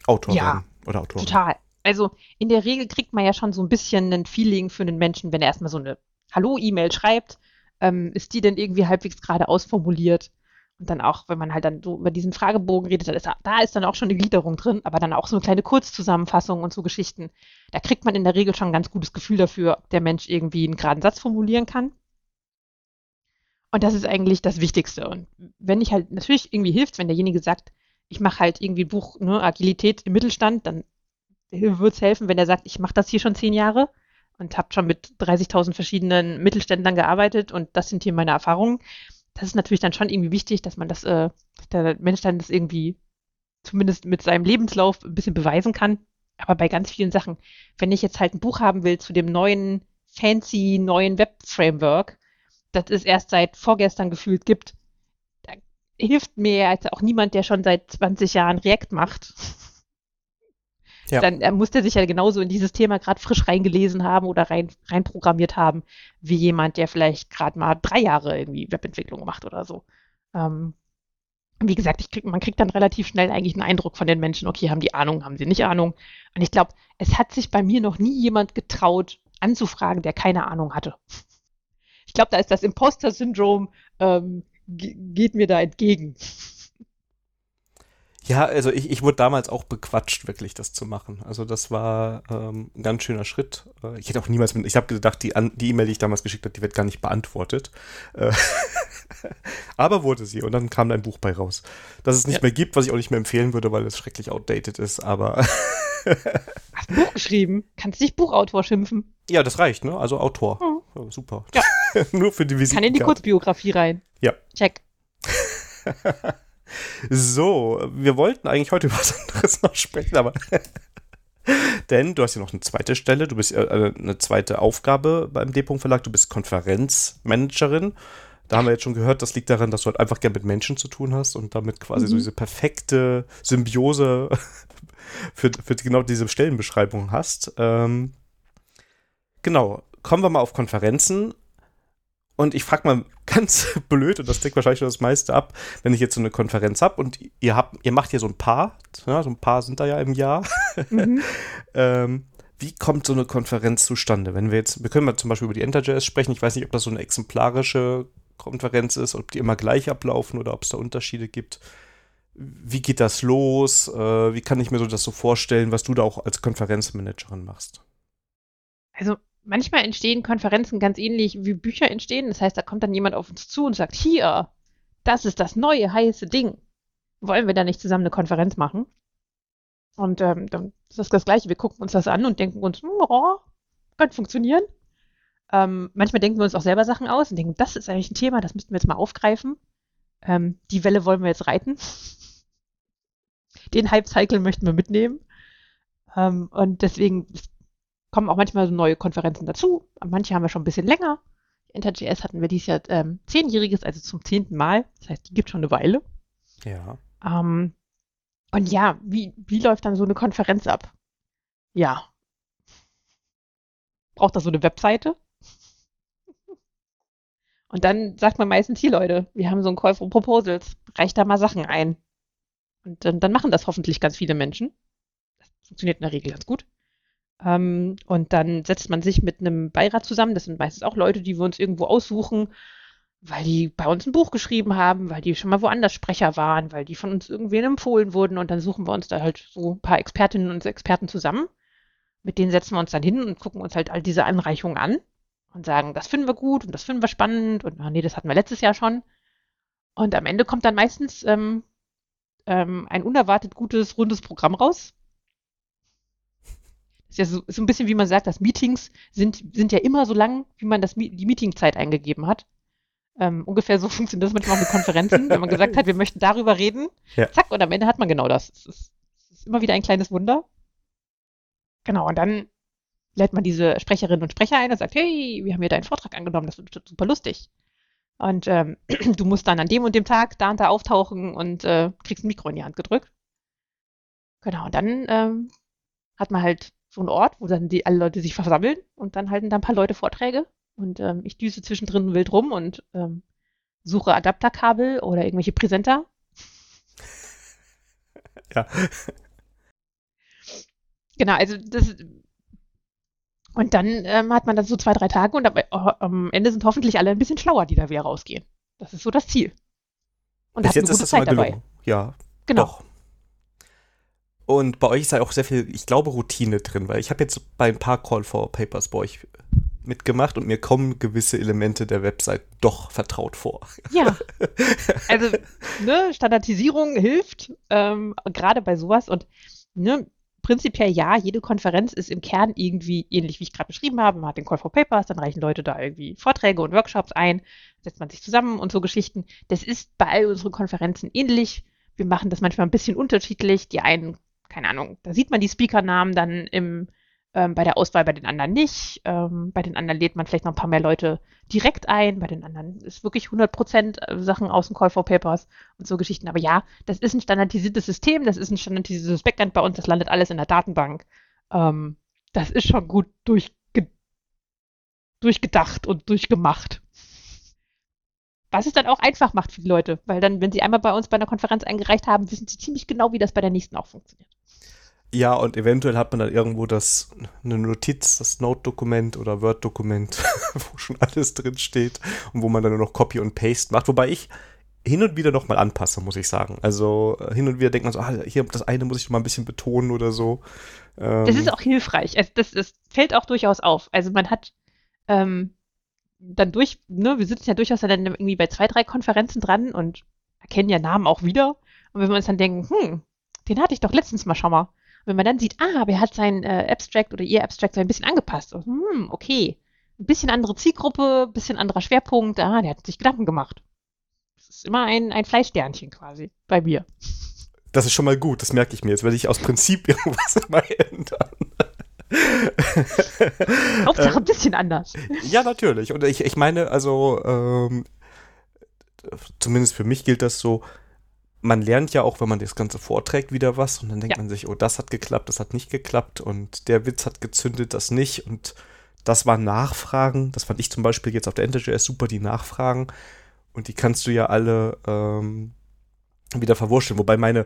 Autor Ja, werden oder Autorin. Total. Also in der Regel kriegt man ja schon so ein bisschen ein Feeling für einen Menschen, wenn er erstmal so eine Hallo-E-Mail schreibt. Ähm, ist die denn irgendwie halbwegs gerade ausformuliert? Und dann auch, wenn man halt dann so über diesen Fragebogen redet, ist da, da ist dann auch schon eine Gliederung drin, aber dann auch so eine kleine Kurzzusammenfassung und so Geschichten. Da kriegt man in der Regel schon ein ganz gutes Gefühl dafür, ob der Mensch irgendwie einen geraden Satz formulieren kann. Und das ist eigentlich das Wichtigste. Und wenn ich halt, natürlich irgendwie hilft, wenn derjenige sagt, ich mache halt irgendwie Buch, ne, Agilität im Mittelstand, dann würde es helfen, wenn er sagt, ich mache das hier schon zehn Jahre und habe schon mit 30.000 verschiedenen Mittelständlern gearbeitet und das sind hier meine Erfahrungen. Das ist natürlich dann schon irgendwie wichtig, dass man das, äh, der Mensch dann das irgendwie zumindest mit seinem Lebenslauf ein bisschen beweisen kann. Aber bei ganz vielen Sachen, wenn ich jetzt halt ein Buch haben will zu dem neuen, fancy, neuen Web-Framework, das es erst seit vorgestern gefühlt gibt, da hilft mir jetzt auch niemand, der schon seit 20 Jahren React macht. Ja. Dann äh, muss der sich ja genauso in dieses Thema gerade frisch reingelesen haben oder rein, reinprogrammiert haben, wie jemand, der vielleicht gerade mal drei Jahre irgendwie Webentwicklung macht oder so. Ähm, wie gesagt, ich krieg, man kriegt dann relativ schnell eigentlich einen Eindruck von den Menschen, okay, haben die Ahnung, haben sie nicht Ahnung. Und ich glaube, es hat sich bei mir noch nie jemand getraut, anzufragen, der keine Ahnung hatte. Ich glaube, da ist das Imposter-Syndrom, ähm, ge- geht mir da entgegen. Ja, also ich, ich wurde damals auch bequatscht, wirklich das zu machen. Also das war ähm, ein ganz schöner Schritt. Äh, Ich hätte auch niemals, mit, ich habe gedacht, die An- die E-Mail, die ich damals geschickt habe, die wird gar nicht beantwortet. Äh, [LAUGHS] Aber wurde sie und dann kam ein Buch bei raus. Das es nicht Ja. mehr gibt, was ich auch nicht mehr empfehlen würde, weil es schrecklich outdated ist. Aber Hast ein Buch geschrieben? Kannst dich Buchautor schimpfen? ja, das reicht, ne? Also Autor. Mhm. Ja, super. Ja. [LAUGHS] Nur für die Visite. Kann in die Kurzbiografie rein. Ja. Check. [LAUGHS] So, wir wollten eigentlich heute über [LAUGHS] was anderes noch sprechen, aber denn du hast ja noch eine zweite Stelle, du bist äh, eine zweite Aufgabe beim D-Punkt Verlag, du bist Konferenzmanagerin. Da haben wir jetzt schon gehört, das liegt daran, dass du halt einfach gern mit Menschen zu tun hast und damit quasi mhm. so diese perfekte Symbiose für, für genau diese Stellenbeschreibung hast. Ähm, genau, kommen wir mal auf Konferenzen. Und ich frage mal [LAUGHS] ganz blöd, und das deckt wahrscheinlich schon das meiste ab, wenn ich jetzt so eine Konferenz habe und ihr habt, ihr macht hier so ein paar, ja, so ein paar sind da ja im Jahr. [LAUGHS] Mhm. ähm, wie kommt so eine Konferenz zustande? Wenn wir jetzt, wir können mal zum Beispiel über die Enter.js sprechen. Ich weiß nicht, ob das so eine exemplarische Konferenz ist, ob die immer gleich ablaufen oder ob es da Unterschiede gibt. Wie geht das los? Äh, wie kann ich mir so das so vorstellen, was du da auch als Konferenzmanagerin machst? Also manchmal entstehen Konferenzen ganz ähnlich wie Bücher entstehen. Das heißt, da kommt dann jemand auf uns zu und sagt, hier, das ist das neue heiße Ding. Wollen wir da nicht zusammen eine Konferenz machen? Und ähm, dann ist das das Gleiche. Wir gucken uns das an und denken uns, hm, oh, könnte funktionieren. Ähm, manchmal denken wir uns auch selber Sachen aus und denken, das ist eigentlich ein Thema, das müssten wir jetzt mal aufgreifen. Ähm, die Welle wollen wir jetzt reiten. [LAUGHS] Den Hype-Cycle möchten wir mitnehmen. Ähm, und deswegen kommen auch manchmal so neue Konferenzen dazu. Manche haben wir schon ein bisschen länger. InterJS hatten wir dieses Jahr ähm, zehnjähriges, also zum zehnten Mal. Das heißt, die gibt schon eine Weile. Ja. Ähm, und ja, wie, wie läuft dann so eine Konferenz ab? Ja. Braucht das so eine Webseite? [LAUGHS] Und dann sagt man meistens, hier Leute, wir haben so einen Call for Proposals, reicht da mal Sachen ein. Und dann, dann machen das hoffentlich ganz viele Menschen. Das funktioniert in der Regel ganz gut. Ähm, und dann setzt man sich mit einem Beirat zusammen. Das sind meistens auch Leute, die wir uns irgendwo aussuchen, weil die bei uns ein Buch geschrieben haben, weil die schon mal woanders Sprecher waren, weil die von uns irgendwen empfohlen wurden. Und dann suchen wir uns da halt so ein paar Expertinnen und Experten zusammen. Mit denen setzen wir uns dann hin und gucken uns halt all diese Anreichungen an und sagen, das finden wir gut und das finden wir spannend und ach nee, das hatten wir letztes Jahr schon. Und am Ende kommt dann meistens ähm, ähm, ein unerwartet gutes, rundes Programm raus. Das ist ja so, so ein bisschen, wie man sagt, dass Meetings sind, sind ja immer so lang, wie man das, die Meetingzeit eingegeben hat. Ähm, ungefähr so [LAUGHS] funktioniert das manchmal auch mit Konferenzen, wenn man gesagt hat, wir möchten darüber reden. Ja. Zack, und am Ende hat man genau das. Es ist, ist immer wieder ein kleines Wunder. Genau, und dann lädt man diese Sprecherinnen und Sprecher ein und sagt, hey, wir haben hier deinen Vortrag angenommen, das wird super lustig. Und ähm, [CLEARS THROAT] du musst dann an dem und dem Tag da und da auftauchen und äh, kriegst ein Mikro in die Hand gedrückt. Genau, und dann ähm, hat man halt so einen Ort, wo dann die, alle Leute sich versammeln und dann halten da ein paar Leute Vorträge. Und ähm, ich düse zwischendrin wild rum und ähm, suche Adapterkabel oder irgendwelche Präsenter. [LAUGHS] Ja. Genau, also das und dann ähm, hat man das so zwei, drei Tage und äh, am Ende sind hoffentlich alle ein bisschen schlauer, die da wieder rausgehen. Das ist so das Ziel. Und Bis jetzt ist das Zeit dabei. Gelungen. Ja, genau. Doch. Und bei euch ist ja auch sehr viel, ich glaube, Routine drin, weil ich habe jetzt bei ein paar Call for Papers bei euch mitgemacht und mir kommen gewisse Elemente der Website doch vertraut vor. Ja, [LAUGHS] also ne, Standardisierung hilft, ähm, gerade bei sowas und ne, prinzipiell ja, jede Konferenz ist im Kern irgendwie ähnlich, wie ich gerade beschrieben habe. Man hat den Call for Papers, dann reichen Leute da irgendwie Vorträge und Workshops ein, setzt man sich zusammen und so Geschichten. Das ist bei all unseren Konferenzen ähnlich. Wir machen das manchmal ein bisschen unterschiedlich. Die einen, keine Ahnung, da sieht man die Speakernamen dann im ähm, bei der Auswahl bei den anderen nicht. Ähm, bei den anderen lädt man vielleicht noch ein paar mehr Leute direkt ein. Bei den anderen ist wirklich 100 Prozent äh, Sachen aus dem Call for Papers und so Geschichten. Aber ja, das ist ein standardisiertes System. Das ist ein standardisiertes Backend bei uns. Das landet alles in der Datenbank. Ähm, das ist schon gut durchge durchgedacht und durchgemacht. Was es dann auch einfach macht für die Leute, weil dann, wenn sie einmal bei uns bei einer Konferenz eingereicht haben, wissen sie ziemlich genau, wie das bei der nächsten auch funktioniert. Ja, und eventuell hat man dann irgendwo das, eine Notiz, das Note-Dokument oder Word-Dokument, [LAUGHS] wo schon alles drin steht und wo man dann nur noch Copy und Paste macht. Wobei ich hin und wieder noch mal anpasse, muss ich sagen. Also äh, hin und wieder denkt man so, ah, hier das eine muss ich noch mal ein bisschen betonen oder so. Ähm, das ist auch hilfreich. Also das, das fällt auch durchaus auf. Also man hat ähm, dann durch, ne, wir sitzen ja durchaus dann irgendwie bei zwei, drei Konferenzen dran und erkennen ja Namen auch wieder. Und wenn wir uns dann denken, hm, den hatte ich doch letztens mal schon mal wenn man dann sieht, ah, wer hat sein äh, Abstract oder ihr Abstract so ein bisschen angepasst. Und, hm, okay. Ein bisschen andere Zielgruppe, ein bisschen anderer Schwerpunkt. Ah, der hat sich Gedanken gemacht. Das ist immer ein, ein Fleischsternchen quasi bei mir. Das ist schon mal gut, das merke ich mir. Jetzt werde ich aus Prinzip [LAUGHS] irgendwas immer ändern. [LAUGHS] Hauptsache ein bisschen anders. Ja, natürlich. Und ich, ich meine, also ähm, zumindest für mich gilt das so, man lernt ja auch, wenn man das Ganze vorträgt, wieder was und dann denkt ja. man sich, oh, das hat geklappt, das hat nicht geklappt und der Witz hat gezündet, das nicht und das waren Nachfragen, das fand ich zum Beispiel jetzt auf der NTJS super, die Nachfragen und die kannst du ja alle ähm, wieder verwurschteln, wobei meine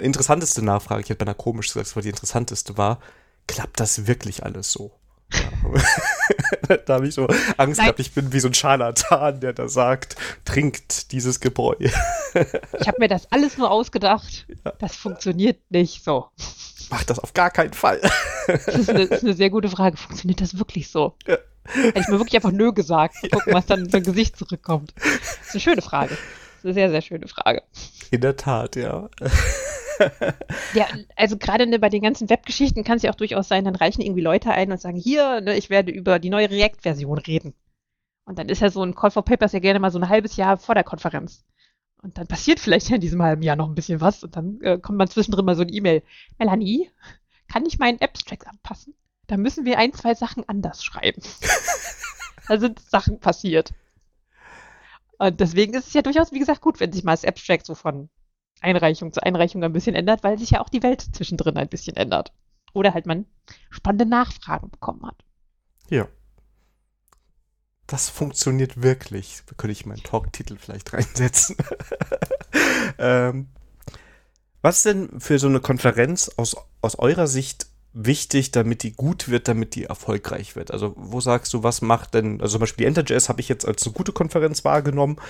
interessanteste Nachfrage, ich hätte beinahe komisch gesagt, war die interessanteste war, klappt das wirklich alles so? [LAUGHS] Da habe ich so Angst gehabt, ich bin wie so ein Scharlatan, der da sagt, trinkt dieses Gebräu. ich habe mir das alles nur ausgedacht. Ja. Das funktioniert nicht so. Macht das auf gar keinen Fall. das, ist eine, das ist eine sehr gute Frage. Funktioniert das wirklich so? Ja. Hätte ich mir wirklich einfach nö gesagt. Gucken, was dann in sein Gesicht zurückkommt. Das ist eine schöne Frage. Das ist eine sehr, sehr schöne Frage. In der Tat, ja ja, also gerade ne, bei den ganzen Webgeschichten kann es ja auch durchaus sein, dann reichen irgendwie Leute ein und sagen, hier, ne, ich werde über die neue React-Version reden. Und dann ist ja so ein Call for Papers ja gerne mal so ein halbes Jahr vor der Konferenz. Und dann passiert vielleicht in diesem halben Jahr noch ein bisschen was und dann äh, kommt man zwischendrin mal so ein E-Mail. Melanie, kann ich meinen Abstract anpassen? Da müssen wir ein, zwei Sachen anders schreiben. [LAUGHS] da sind Sachen passiert. Und deswegen ist es ja durchaus, wie gesagt, gut, wenn sich mal das Abstract so von Einreichung zu Einreichung ein bisschen ändert, weil sich ja auch die Welt zwischendrin ein bisschen ändert. Oder halt man spannende Nachfragen bekommen hat. Ja. Das funktioniert wirklich. Da könnte ich meinen Talktitel vielleicht reinsetzen. [LAUGHS] ähm, was ist denn für so eine Konferenz aus, aus eurer Sicht wichtig, damit die gut wird, damit die erfolgreich wird? Also, wo sagst du, was macht denn, also zum Beispiel die EnterJS habe ich jetzt als eine gute Konferenz wahrgenommen.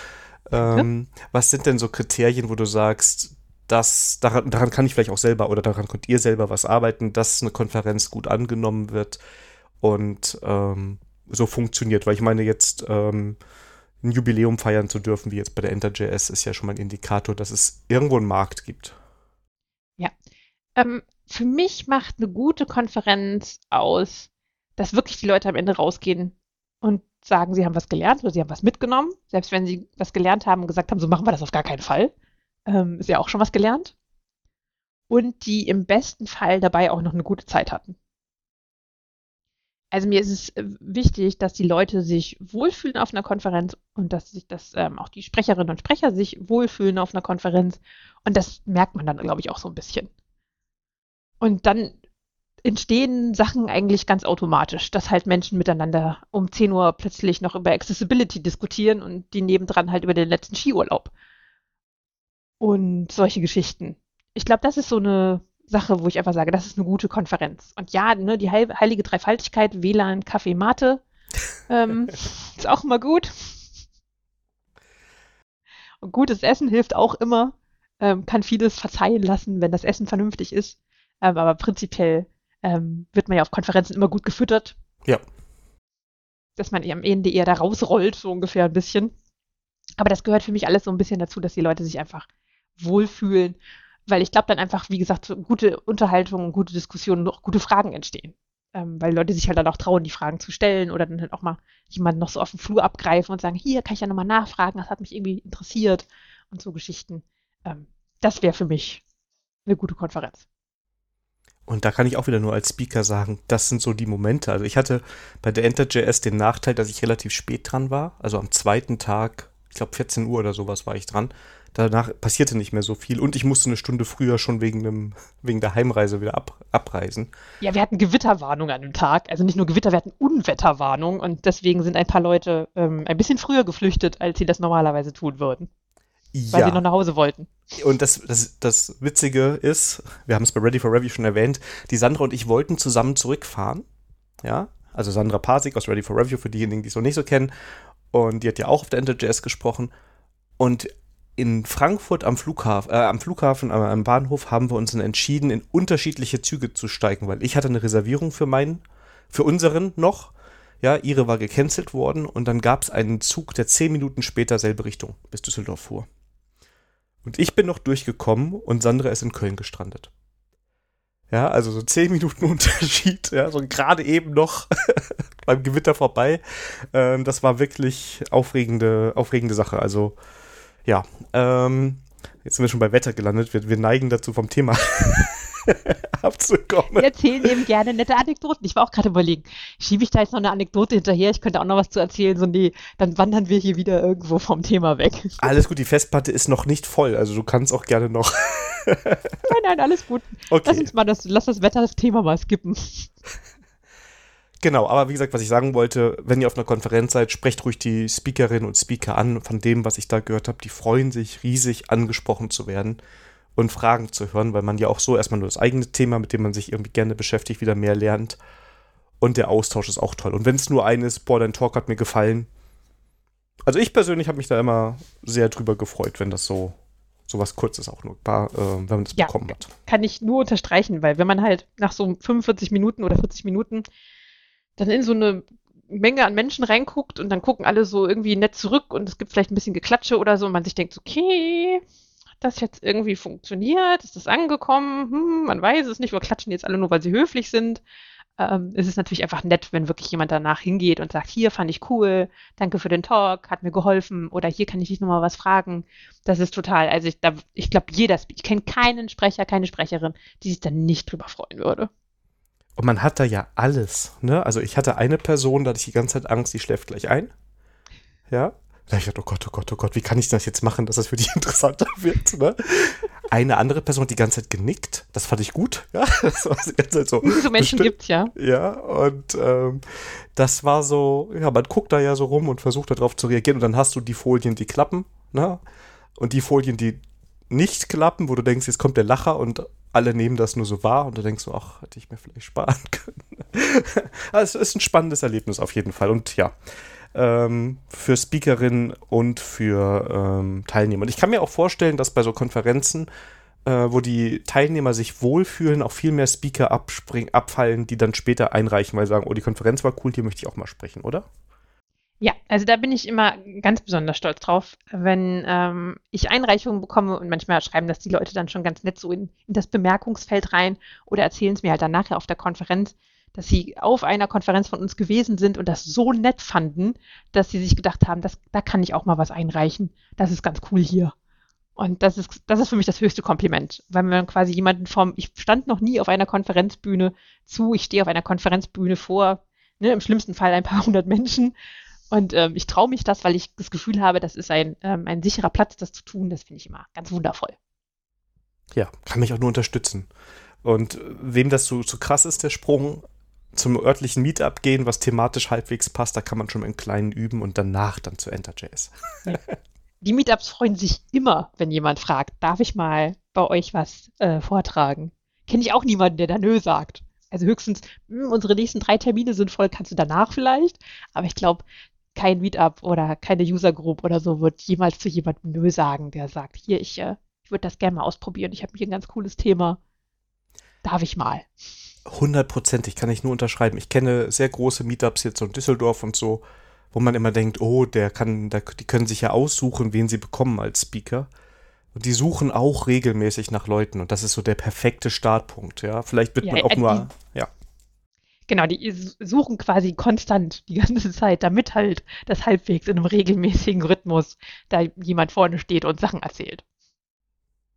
Ähm, ja. Was sind denn so Kriterien, wo du sagst, dass daran, daran kann ich vielleicht auch selber oder daran könnt ihr selber was arbeiten, dass eine Konferenz gut angenommen wird und ähm, so funktioniert? Weil ich meine, jetzt ähm, ein Jubiläum feiern zu dürfen, wie jetzt bei der EnterJS, ist ja schon mal ein Indikator, dass es irgendwo einen Markt gibt. Ja. Ähm, für mich macht eine gute Konferenz aus, dass wirklich die Leute am Ende rausgehen und sagen, sie haben was gelernt oder sie haben was mitgenommen. Selbst wenn sie was gelernt haben und gesagt haben, so machen wir das auf gar keinen Fall, ähm, ist ja auch schon was gelernt. Und die im besten Fall dabei auch noch eine gute Zeit hatten. Also mir ist es äh, wichtig, dass die Leute sich wohlfühlen auf einer Konferenz und dass sich das ähm, auch die Sprecherinnen und Sprecher sich wohlfühlen auf einer Konferenz. Und das merkt man dann, glaube ich, auch so ein bisschen. Und dann entstehen Sachen eigentlich ganz automatisch, dass halt Menschen miteinander um 10 Uhr plötzlich noch über Accessibility diskutieren und die nebendran halt über den letzten Skiurlaub. Und solche Geschichten. Ich glaube, das ist so eine Sache, wo ich einfach sage, das ist eine gute Konferenz. Und ja, ne, die heilige Dreifaltigkeit, WLAN, Kaffee, Mate, [LAUGHS] ähm, ist auch immer gut. Und gutes Essen hilft auch immer, ähm, kann vieles verzeihen lassen, wenn das Essen vernünftig ist. Ähm, aber prinzipiell ähm, wird man ja auf Konferenzen immer gut gefüttert. Ja. Dass man am Ende eher da rausrollt, so ungefähr ein bisschen. Aber das gehört für mich alles so ein bisschen dazu, dass die Leute sich einfach wohlfühlen. Weil ich glaube dann einfach, wie gesagt, so gute Unterhaltung, gute Diskussionen, noch gute Fragen entstehen. Ähm, weil Leute sich halt dann auch trauen, die Fragen zu stellen oder dann halt auch mal jemanden noch so auf dem Flur abgreifen und sagen, hier kann ich ja nochmal nachfragen, das hat mich irgendwie interessiert und so Geschichten. Ähm, das wäre für mich eine gute Konferenz. Und da kann ich auch wieder nur als Speaker sagen, das sind so die Momente. Also ich hatte bei der Enter.js den Nachteil, dass ich relativ spät dran war. Also am zweiten Tag, ich glaube 14 Uhr oder sowas war ich dran. Danach passierte nicht mehr so viel und ich musste eine Stunde früher schon wegen, dem, wegen der Heimreise wieder ab, abreisen. Ja, wir hatten Gewitterwarnung an dem Tag. Also nicht nur Gewitter, wir hatten Unwetterwarnung und deswegen sind ein paar Leute ähm, ein bisschen früher geflüchtet, als sie das normalerweise tun würden. Weil ja. sie noch nach Hause wollten. Und das, das, das Witzige ist, wir haben es bei Ready for Review schon erwähnt, die Sandra und ich wollten zusammen zurückfahren. Ja, also Sandra Pasik aus Ready for Review, für diejenigen, die es noch nicht so kennen. Und die hat ja auch auf der Enter.js gesprochen. Und in Frankfurt am Flughafen, äh, am Flughafen, äh, am Bahnhof haben wir uns entschieden, in unterschiedliche Züge zu steigen, weil ich hatte eine Reservierung für meinen, für unseren noch. Ja, ihre war gecancelt worden und dann gab es einen Zug, der zehn Minuten später selbe Richtung bis Düsseldorf fuhr. Und ich bin noch durchgekommen und Sandra ist in Köln gestrandet. Ja, also so zehn Minuten [LAUGHS] Unterschied, ja, so gerade eben noch [LAUGHS] beim Gewitter vorbei. Ähm, das war wirklich aufregende, aufregende Sache. Also Ja, ähm, jetzt sind wir schon bei Wetter gelandet. Wir, wir neigen dazu vom Thema [LAUGHS] abzukommen. Wir erzählen eben gerne nette Anekdoten. Ich war auch gerade überlegen, schiebe ich da jetzt noch eine Anekdote hinterher? Ich könnte auch noch was zu erzählen. So, nee, dann wandern wir hier wieder irgendwo vom Thema weg. Alles gut, die Festplatte ist noch nicht voll, also du kannst auch gerne noch. nein, nein, alles gut. [LAUGHS] Okay. Lass uns mal das, lass das Wetter das Thema mal skippen. Genau, aber wie gesagt, was ich sagen wollte, wenn ihr auf einer Konferenz seid, sprecht ruhig die Speakerinnen und Speaker an. Von dem, was ich da gehört habe, die freuen sich riesig, angesprochen zu werden und Fragen zu hören, weil man ja auch so erstmal nur das eigene Thema, mit dem man sich irgendwie gerne beschäftigt, wieder mehr lernt. Und der Austausch ist auch toll. Und wenn es nur eines, boah, dein Talk hat mir gefallen. Also ich persönlich habe mich da immer sehr drüber gefreut, wenn das so, so was Kurzes auch nur war, äh, wenn man das ja, bekommen hat. Kann ich nur unterstreichen, weil wenn man halt nach so 45 Minuten oder 40 Minuten dann in so eine Menge an Menschen reinguckt und dann gucken alle so irgendwie nett zurück und es gibt vielleicht ein bisschen Geklatsche oder so und man sich denkt, okay, das jetzt irgendwie funktioniert? Ist das angekommen? Hm, man weiß es nicht. Wir klatschen jetzt alle nur, weil sie höflich sind. Ähm, es ist natürlich einfach nett, wenn wirklich jemand danach hingeht und sagt, hier fand ich cool, danke für den Talk, hat mir geholfen oder hier kann ich dich nochmal was fragen. Das ist total, also ich, ich glaube, jeder, ich kenne keinen Sprecher, keine Sprecherin, die sich da nicht drüber freuen würde. Und man hat da ja alles, ne? Also ich hatte eine Person, da hatte ich die ganze Zeit Angst, die schläft gleich ein. Ja. Da ich dachte, oh Gott, oh Gott, oh Gott, wie kann ich das jetzt machen, dass das für dich [LAUGHS] interessanter wird? Ne? Eine andere Person hat die ganze Zeit genickt. Das fand ich gut. Ja, [LAUGHS] das war die ganze Zeit so. So Menschen gibt es ja. Ja, und ähm, das war so, ja, man guckt da ja so rum und versucht darauf zu reagieren. Und dann hast du die Folien, die klappen, ne? Und die Folien, die nicht klappen, wo du denkst, jetzt kommt der Lacher und alle nehmen das nur so wahr und du denkst so, ach, hätte ich mir vielleicht sparen [LAUGHS] können. also es ist ein spannendes Erlebnis auf jeden Fall. Und ja, ähm, für Speakerinnen und für ähm, Teilnehmer. Und ich kann mir auch vorstellen, dass bei so Konferenzen, äh, wo die Teilnehmer sich wohlfühlen, auch viel mehr Speaker abfallen, die dann später einreichen, weil sie sagen, oh, die Konferenz war cool, hier möchte ich auch mal sprechen, oder? Ja, also da bin ich immer ganz besonders stolz drauf, wenn ähm, ich Einreichungen bekomme und manchmal schreiben das die Leute dann schon ganz nett so in, in das Bemerkungsfeld rein oder erzählen es mir halt dann nachher auf der Konferenz dass sie auf einer Konferenz von uns gewesen sind und das so nett fanden, dass sie sich gedacht haben, das, da kann ich auch mal was einreichen. Das ist ganz cool hier. Und das ist, das ist für mich das höchste Kompliment, weil man quasi jemanden vom, ich stand noch nie auf einer Konferenzbühne zu, ich stehe auf einer Konferenzbühne vor, ne, im schlimmsten Fall ein paar hundert Menschen. Und ähm, ich traue mich das, weil ich das Gefühl habe, das ist ein, ähm, ein sicherer Platz, das zu tun. Das finde ich immer ganz wundervoll. Ja, kann mich auch nur unterstützen. Und wem das so, so krass ist, der Sprung, zum örtlichen Meetup gehen, was thematisch halbwegs passt. Da kann man schon einen kleinen üben und danach dann zu EnterJS. Ja. Die Meetups freuen sich immer, wenn jemand fragt, darf ich mal bei euch was äh, vortragen? Kenne ich auch niemanden, der da nö sagt. Also höchstens, mh, hm, unsere nächsten drei Termine sind voll, kannst du danach vielleicht? Aber ich glaube, kein Meetup oder keine User Group oder so wird jemals zu jemandem nö sagen, der sagt, hier, ich, äh, ich würde das gerne mal ausprobieren. Ich habe hier ein ganz cooles Thema. Darf ich mal? hundertprozentig, kann ich nur unterschreiben. Ich kenne sehr große Meetups jetzt in Düsseldorf und so, wo man immer denkt, oh, der kann, der, die können sich ja aussuchen, wen sie bekommen als Speaker. Und die suchen auch regelmäßig nach Leuten und das ist so der perfekte Startpunkt, ja. Vielleicht wird ja, man auch äh, nur, ja. Genau, die suchen quasi konstant die ganze Zeit, damit halt das halbwegs in einem regelmäßigen Rhythmus da jemand vorne steht und Sachen erzählt.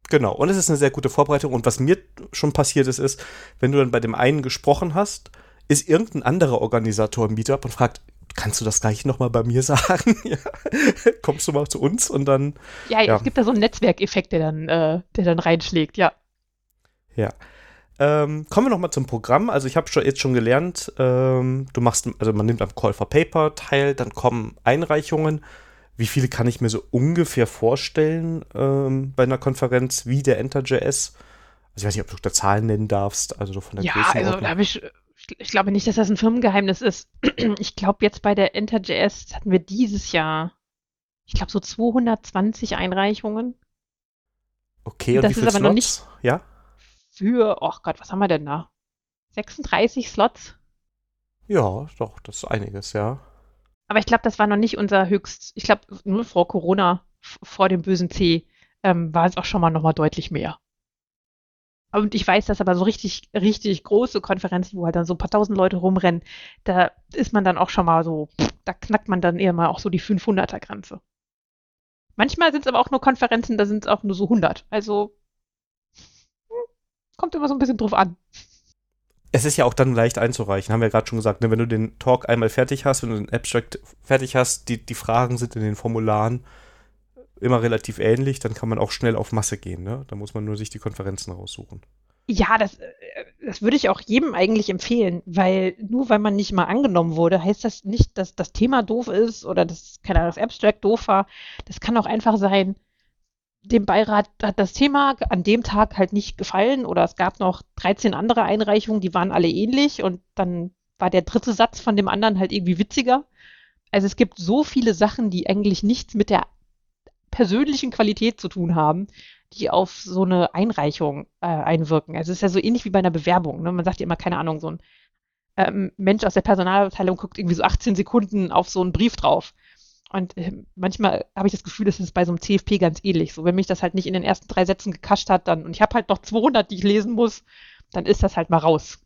Genau, und es ist eine sehr gute Vorbereitung. Und was mir schon passiert ist, ist, wenn du dann bei dem einen gesprochen hast, ist irgendein anderer Organisator im Meetup und fragt, kannst du das gleich nochmal bei mir [LAUGHS] sagen? ja. Kommst du mal zu uns und dann. Ja, ja, es gibt da so einen Netzwerkeffekt, der dann, äh, der dann reinschlägt, ja. Ja. Ähm, kommen wir nochmal zum Programm. Also ich habe schon, jetzt schon gelernt, ähm, du machst, also man nimmt am Call for Paper teil, dann kommen Einreichungen wie viele kann ich mir so ungefähr vorstellen ähm, bei einer Konferenz wie der EnterJS? Also ich weiß nicht, ob du da Zahlen nennen darfst, also von der Ja, also da habe ich, ich glaube nicht, dass das ein Firmengeheimnis ist. [CLEARS THROAT] Ich glaube jetzt bei der EnterJS hatten wir dieses Jahr, ich glaube so 220 Einreichungen. Okay, und das wie ist aber Slots? noch nicht ja? Für, oh Gott, was haben wir denn da? 36 Slots? Ja, doch, das ist einiges, ja. Aber ich glaube, das war noch nicht unser höchst, ich glaube, nur vor Corona, vor dem bösen C, ähm, war es auch schon mal nochmal deutlich mehr. Und ich weiß, dass aber so richtig, richtig große Konferenzen, wo halt dann so ein paar tausend Leute rumrennen, da ist man dann auch schon mal so, da knackt man dann eher mal auch so die 500er-Grenze. Manchmal sind es aber auch nur Konferenzen, da sind es auch nur so 100. Also kommt immer so ein bisschen drauf an. Es ist ja auch dann leicht einzureichen, haben wir ja gerade schon gesagt. Ne? Wenn du den Talk einmal fertig hast, wenn du den Abstract fertig hast, die, die Fragen sind in den Formularen immer relativ ähnlich, dann kann man auch schnell auf Masse gehen. Ne? Da muss man nur sich die Konferenzen raussuchen. Ja, das, äh, das würde ich auch jedem eigentlich empfehlen, weil nur weil man nicht mal angenommen wurde, heißt das nicht, dass das Thema doof ist oder dass, keine Ahnung, das Abstract doof war. Das kann auch einfach sein, dem Beirat hat das Thema an dem Tag halt nicht gefallen oder es gab noch 13 andere Einreichungen, die waren alle ähnlich und dann war der dritte Satz von dem anderen halt irgendwie witziger. Also es gibt so viele Sachen, die eigentlich nichts mit der persönlichen Qualität zu tun haben, die auf so eine Einreichung äh, einwirken. Also es ist ja so ähnlich wie bei einer Bewerbung. Ne? Man sagt ja immer, keine Ahnung, so ein ähm, Mensch aus der Personalabteilung guckt irgendwie so 18 Sekunden auf so einen Brief drauf. Und äh, manchmal habe ich das Gefühl, das ist bei so einem CFP ganz ähnlich. So, wenn mich das halt nicht in den ersten drei Sätzen gekascht hat, dann, und ich habe halt noch 200, die ich lesen muss, dann ist das halt mal raus.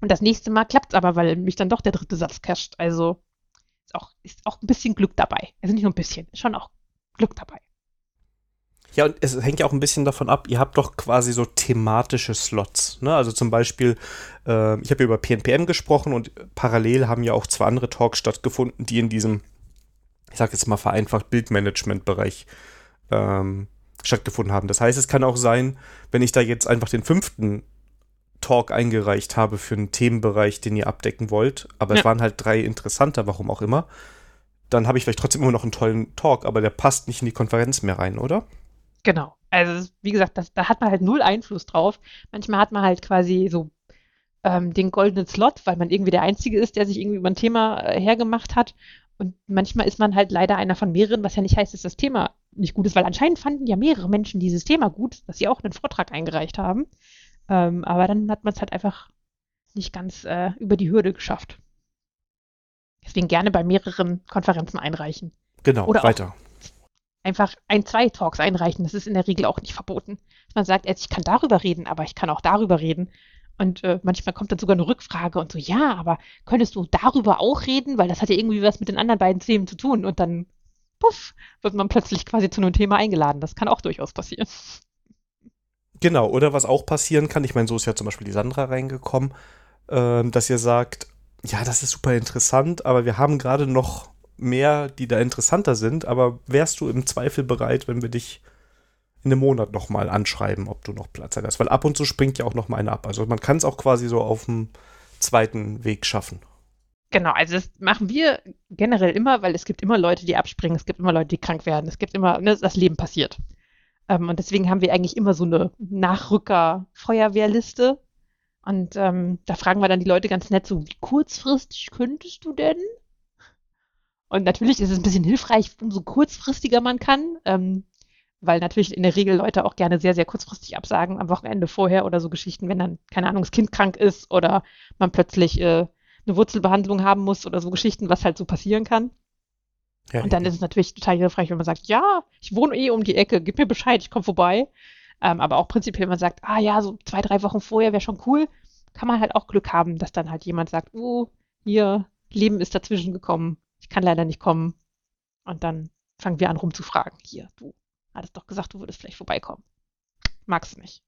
Und das nächste Mal klappt es aber, weil mich dann doch der dritte Satz casht. Also ist auch, ist auch ein bisschen Glück dabei. Also nicht nur ein bisschen, schon auch Glück dabei. Ja, und es hängt ja auch ein bisschen davon ab, ihr habt doch quasi so thematische Slots. Ne? Also zum Beispiel, äh, ich habe ja über PNPM gesprochen und parallel haben ja auch zwei andere Talks stattgefunden, die in diesem, ich sag jetzt mal vereinfacht, Bildmanagement-Bereich ähm, stattgefunden haben. Das heißt, es kann auch sein, wenn ich da jetzt einfach den fünften Talk eingereicht habe für einen Themenbereich, den ihr abdecken wollt, aber ja. es waren halt drei interessanter, warum auch immer, dann habe ich vielleicht trotzdem immer noch einen tollen Talk, aber der passt nicht in die Konferenz mehr rein, oder? Genau. Also, wie gesagt, das, da hat man halt null Einfluss drauf. Manchmal hat man halt quasi so ähm, den goldenen Slot, weil man irgendwie der Einzige ist, der sich irgendwie über ein Thema äh, hergemacht hat. Und manchmal ist man halt leider einer von mehreren, was ja nicht heißt, dass das Thema nicht gut ist, weil anscheinend fanden ja mehrere Menschen dieses Thema gut, dass sie auch einen Vortrag eingereicht haben. Ähm, aber dann hat man es halt einfach nicht ganz äh, über die Hürde geschafft. Deswegen gerne bei mehreren Konferenzen einreichen. Genau, Oder weiter. Einfach ein, zwei Talks einreichen. Das ist in der Regel auch nicht verboten. Man sagt, ich kann darüber reden, aber ich kann auch darüber reden. Und äh, manchmal kommt dann sogar eine Rückfrage und so, ja, aber könntest du darüber auch reden? Weil das hat ja irgendwie was mit den anderen beiden Themen zu tun. Und dann, puff, wird man plötzlich quasi zu einem Thema eingeladen. Das kann auch durchaus passieren. Genau, oder was auch passieren kann, ich meine, so ist ja zum Beispiel die Sandra reingekommen, äh, dass ihr sagt, ja, das ist super interessant, aber wir haben gerade noch mehr, die da interessanter sind, aber wärst du im Zweifel bereit, wenn wir dich in einem Monat nochmal anschreiben, ob du noch Platz hast? Weil ab und zu springt ja auch noch mal eine ab. Also man kann es auch quasi so auf dem zweiten Weg schaffen. Genau, also das machen wir generell immer, weil es gibt immer Leute, die abspringen, es gibt immer Leute, die krank werden, es gibt immer, ne, das Leben passiert. Ähm, und deswegen haben wir eigentlich immer so eine Nachrücker-Feuerwehrliste. Und ähm, da fragen wir dann die Leute ganz nett so, wie kurzfristig könntest du denn? Und natürlich ist es ein bisschen hilfreich, umso kurzfristiger man kann, ähm, weil natürlich in der Regel Leute auch gerne sehr, sehr kurzfristig absagen, am Wochenende vorher oder so Geschichten, wenn dann, keine Ahnung, das Kind krank ist oder man plötzlich äh, eine Wurzelbehandlung haben muss oder so Geschichten, was halt so passieren kann. Ja, und dann ist es natürlich total hilfreich, wenn man sagt, ja, ich wohne eh um die Ecke, gib mir Bescheid, ich komme vorbei. Ähm, aber auch prinzipiell, wenn man sagt, ah ja, so zwei, drei Wochen vorher wäre schon cool, kann man halt auch Glück haben, dass dann halt jemand sagt, oh, hier, Leben ist dazwischen gekommen ich kann leider nicht kommen. Und dann fangen wir an rumzufragen. Hier, du hattest doch gesagt, du würdest vielleicht vorbeikommen. Magst du nicht.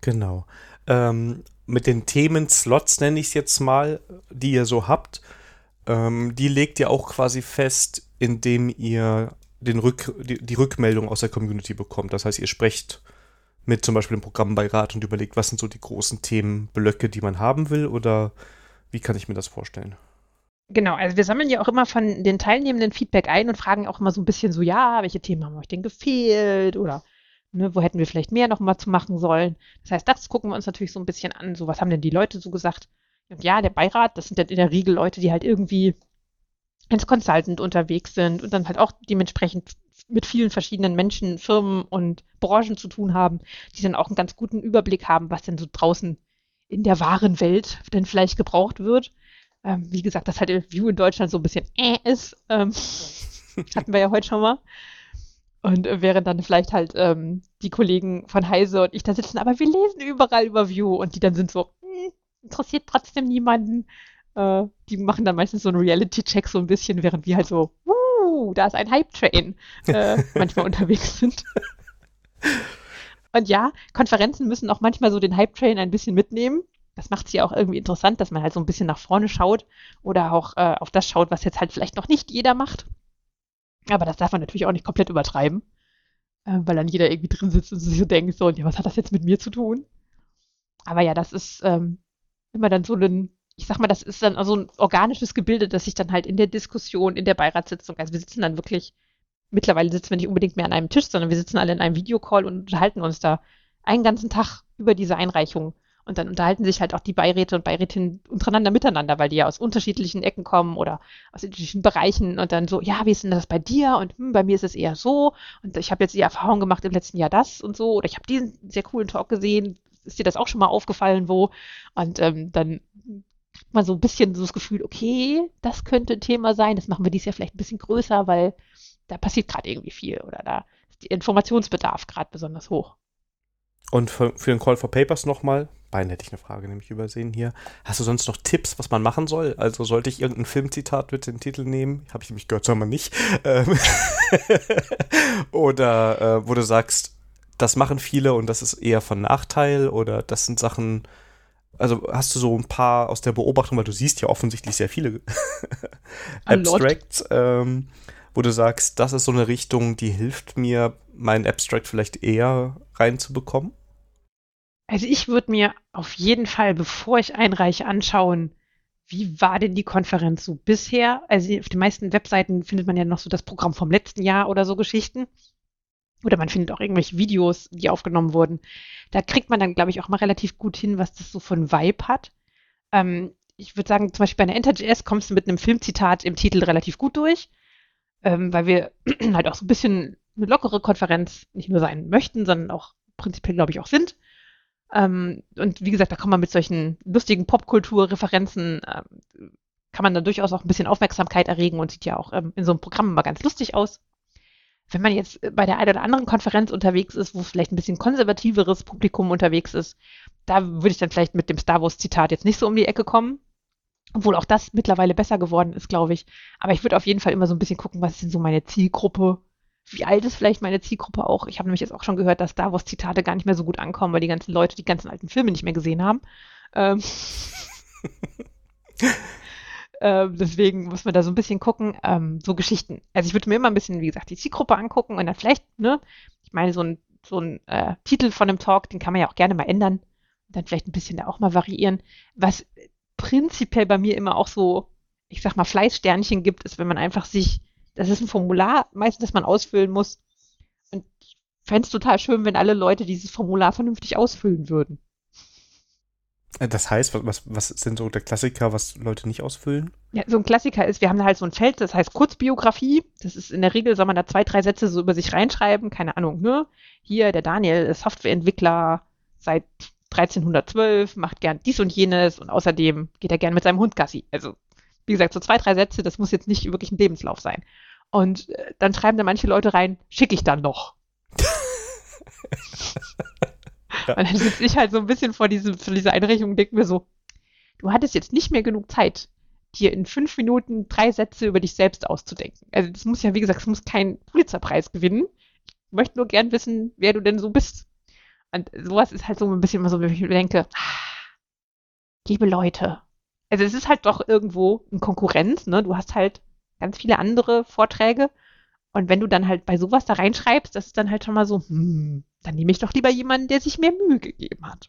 Genau. Ähm, mit den Themen-Slots nenne ich es jetzt mal, die ihr so habt, ähm, die legt ihr auch quasi fest, indem ihr den Rück, die, die, Rückmeldung aus der Community bekommt. Das heißt, ihr sprecht mit zum Beispiel dem Programmbeirat und überlegt, was sind so die großen Themenblöcke, die man haben will, oder wie kann ich mir das vorstellen? Genau, also wir sammeln ja auch immer von den Teilnehmenden Feedback ein und fragen auch immer so ein bisschen so, ja, welche Themen haben euch denn gefehlt oder ne, wo hätten wir vielleicht mehr noch mal zu machen sollen. Das heißt, das gucken wir uns natürlich so ein bisschen an, so was haben denn die Leute so gesagt. Und ja, der Beirat, das sind dann in der Regel Leute, die halt irgendwie als Consultant unterwegs sind und dann halt auch dementsprechend mit vielen verschiedenen Menschen, Firmen und Branchen zu tun haben, die dann auch einen ganz guten Überblick haben, was denn so draußen in der wahren Welt denn vielleicht gebraucht wird ähm, wie gesagt, dass halt View in Deutschland so ein bisschen äh ist. Ähm, [LAUGHS] hatten wir ja heute schon mal. Und äh, während dann vielleicht halt ähm, die Kollegen von Heise und ich da sitzen, aber wir lesen überall über View und die dann sind so, hm, interessiert trotzdem niemanden. Äh, die machen dann meistens so einen Reality-Check so ein bisschen, während wir halt so, uh, da ist ein Hype-Train, äh, [LAUGHS] manchmal unterwegs sind. Und ja, Konferenzen müssen auch manchmal so den Hype-Train ein bisschen mitnehmen. Das macht sie auch irgendwie interessant, dass man halt so ein bisschen nach vorne schaut oder auch äh, auf das schaut, was jetzt halt vielleicht noch nicht jeder macht. Aber das darf man natürlich auch nicht komplett übertreiben, äh, weil dann jeder irgendwie drin sitzt und sich so denkt, so, ja, was hat das jetzt mit mir zu tun? Aber ja, das ist ähm, immer dann so ein, ich sag mal, das ist dann so ein organisches Gebilde, das sich dann halt in der Diskussion, in der Beiratssitzung, also wir sitzen dann wirklich mittlerweile sitzen wir nicht unbedingt mehr an einem Tisch, sondern wir sitzen alle in einem Videocall und unterhalten uns da einen ganzen Tag über diese Einreichung. Und dann unterhalten sich halt auch die Beiräte und Beirätinnen untereinander miteinander, weil die ja aus unterschiedlichen Ecken kommen oder aus unterschiedlichen Bereichen und dann so, ja, wie ist denn das bei dir? Und hm, bei mir ist es eher so. Und ich habe jetzt die Erfahrung gemacht im letzten Jahr das und so. Oder ich habe diesen sehr coolen Talk gesehen. Ist dir das auch schon mal aufgefallen, wo? Und ähm, dann kriegt man so ein bisschen so das Gefühl, okay, das könnte ein Thema sein. Das machen wir dies Jahr vielleicht ein bisschen größer, weil da passiert gerade irgendwie viel oder da ist der Informationsbedarf gerade besonders hoch. Und für, für den Call for Papers nochmal, beinahe hätte ich eine Frage nämlich übersehen hier. Hast du sonst noch Tipps, was man machen soll? Also sollte ich irgendein Filmzitat mit dem Titel nehmen? Habe ich nämlich gehört, soll man nicht. [LAUGHS] Ähm oder äh, wo du sagst, das machen viele und das ist eher von Nachteil oder das sind Sachen, also hast du so ein paar aus der Beobachtung, weil du siehst ja offensichtlich sehr viele [LAUGHS] Abstracts, ähm, wo du sagst, das ist so eine Richtung, die hilft mir, meinen Abstract vielleicht eher reinzubekommen? Also ich würde mir auf jeden Fall, bevor ich einreiche, anschauen, wie war denn die Konferenz so bisher? Also auf den meisten Webseiten findet man ja noch so das Programm vom letzten Jahr oder so Geschichten. Oder man findet auch irgendwelche Videos, die aufgenommen wurden. Da kriegt man dann, glaube ich, auch mal relativ gut hin, was das so ein Vibe hat. Ähm, ich würde sagen, zum Beispiel bei einer Enter.js kommst du mit einem Filmzitat im Titel relativ gut durch ähm, weil wir [CLEARS THROAT] halt auch so ein bisschen eine lockere Konferenz nicht nur sein möchten, sondern auch prinzipiell, glaube ich, auch sind. Ähm, und wie gesagt, da kann man mit solchen lustigen Popkultur-Referenzen, ähm, kann man dann durchaus auch ein bisschen Aufmerksamkeit erregen und sieht ja auch ähm, in so einem Programm immer ganz lustig aus. Wenn man jetzt bei der einen oder anderen Konferenz unterwegs ist, wo vielleicht ein bisschen konservativeres Publikum unterwegs ist, da würde ich dann vielleicht mit dem Star Wars-Zitat jetzt nicht so um die Ecke kommen. Obwohl auch das mittlerweile besser geworden ist, glaube ich. Aber ich würde auf jeden Fall immer so ein bisschen gucken, was ist denn so meine Zielgruppe? Wie alt ist vielleicht meine Zielgruppe auch? Ich habe nämlich jetzt auch schon gehört, dass Star Wars-Zitate gar nicht mehr so gut ankommen, weil die ganzen Leute die ganzen alten Filme nicht mehr gesehen haben. Ähm [LAUGHS] ähm, deswegen muss man da so ein bisschen gucken. Ähm, so Geschichten. Also ich würde mir immer ein bisschen, wie gesagt, die Zielgruppe angucken und dann vielleicht, ne, ich meine, so ein, so ein äh, Titel von einem Talk, den kann man ja auch gerne mal ändern. Und dann vielleicht ein bisschen da auch mal variieren. Was prinzipiell bei mir immer auch so, ich sag mal, Fleißsternchen gibt, ist, wenn man einfach sich, das ist ein Formular, meistens, das man ausfüllen muss. Und ich fände es total schön, wenn alle Leute dieses Formular vernünftig ausfüllen würden. Äh, das heißt, was, was ist denn so der Klassiker, was Leute nicht ausfüllen? Ja, so ein Klassiker ist, wir haben da halt so ein Feld, das heißt Kurzbiografie. Das ist in der Regel, soll man da zwei, drei Sätze so über sich reinschreiben, keine Ahnung, ne? Hier, der Daniel ist Softwareentwickler seit 1312, macht gern dies und jenes und außerdem geht er gern mit seinem Hund Gassi. Also, wie gesagt, so zwei, drei Sätze, das muss jetzt nicht wirklich ein Lebenslauf sein. Und äh, dann schreiben da manche Leute rein, schicke ich dann noch. ja. Und dann sitze ich halt so ein bisschen vor, diesem, vor dieser Einrichtung und denke mir so, du hattest jetzt nicht mehr genug Zeit, dir in fünf Minuten drei Sätze über dich selbst auszudenken. Also das muss ja, wie gesagt, es muss keinen Pulitzerpreis gewinnen. Ich möchte nur gern wissen, wer du denn so bist. Und sowas ist halt so ein bisschen immer so, wenn ich mir denke, ah, liebe Leute, also es ist halt doch irgendwo eine Konkurrenz, ne? Du hast halt ganz viele andere Vorträge. Und wenn du dann halt bei sowas da reinschreibst, das ist dann halt schon mal so, hm, dann nehme ich doch lieber jemanden, der sich mehr Mühe gegeben hat.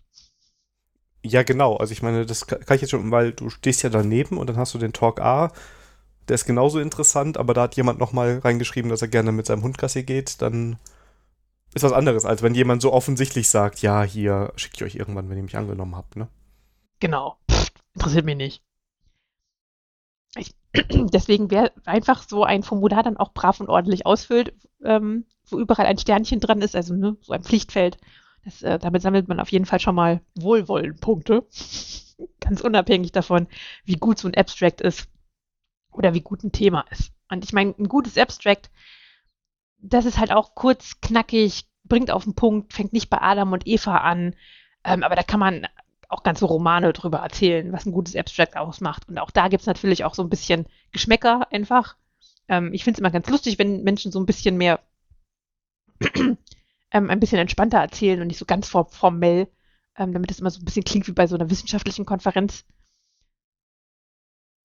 Ja, genau. Also ich meine, das kann ich jetzt schon, weil du stehst ja daneben und dann hast du den Talk A, der ist genauso interessant, aber da hat jemand nochmal reingeschrieben, dass er gerne mit seinem Hund Gassi geht, dann ist was anderes, als wenn jemand so offensichtlich sagt, ja, hier schicke ich euch irgendwann, wenn ihr mich angenommen habt, ne? Genau. Interessiert mich nicht. Ich, [CLEARS THROAT] deswegen wäre einfach so ein Formular dann auch brav und ordentlich ausfüllt, ähm, wo überall ein Sternchen dran ist, also ne, so ein Pflichtfeld. Das, äh, damit sammelt man auf jeden Fall schon mal Wohlwollenpunkte. [LAUGHS] Ganz unabhängig davon, wie gut so ein Abstract ist oder wie gut ein Thema ist. Und ich meine, ein gutes Abstract das ist halt auch kurz, knackig, bringt auf den Punkt, fängt nicht bei Adam und Eva an. Ähm, aber da kann man auch ganze Romane drüber erzählen, was ein gutes Abstract ausmacht. Und auch da gibt es natürlich auch so ein bisschen Geschmäcker einfach. Ähm, ich finde es immer ganz lustig, wenn Menschen so ein bisschen mehr, [CLEARS THROAT] ähm, ein bisschen entspannter erzählen und nicht so ganz formell, ähm, damit es immer so ein bisschen klingt wie bei so einer wissenschaftlichen Konferenz.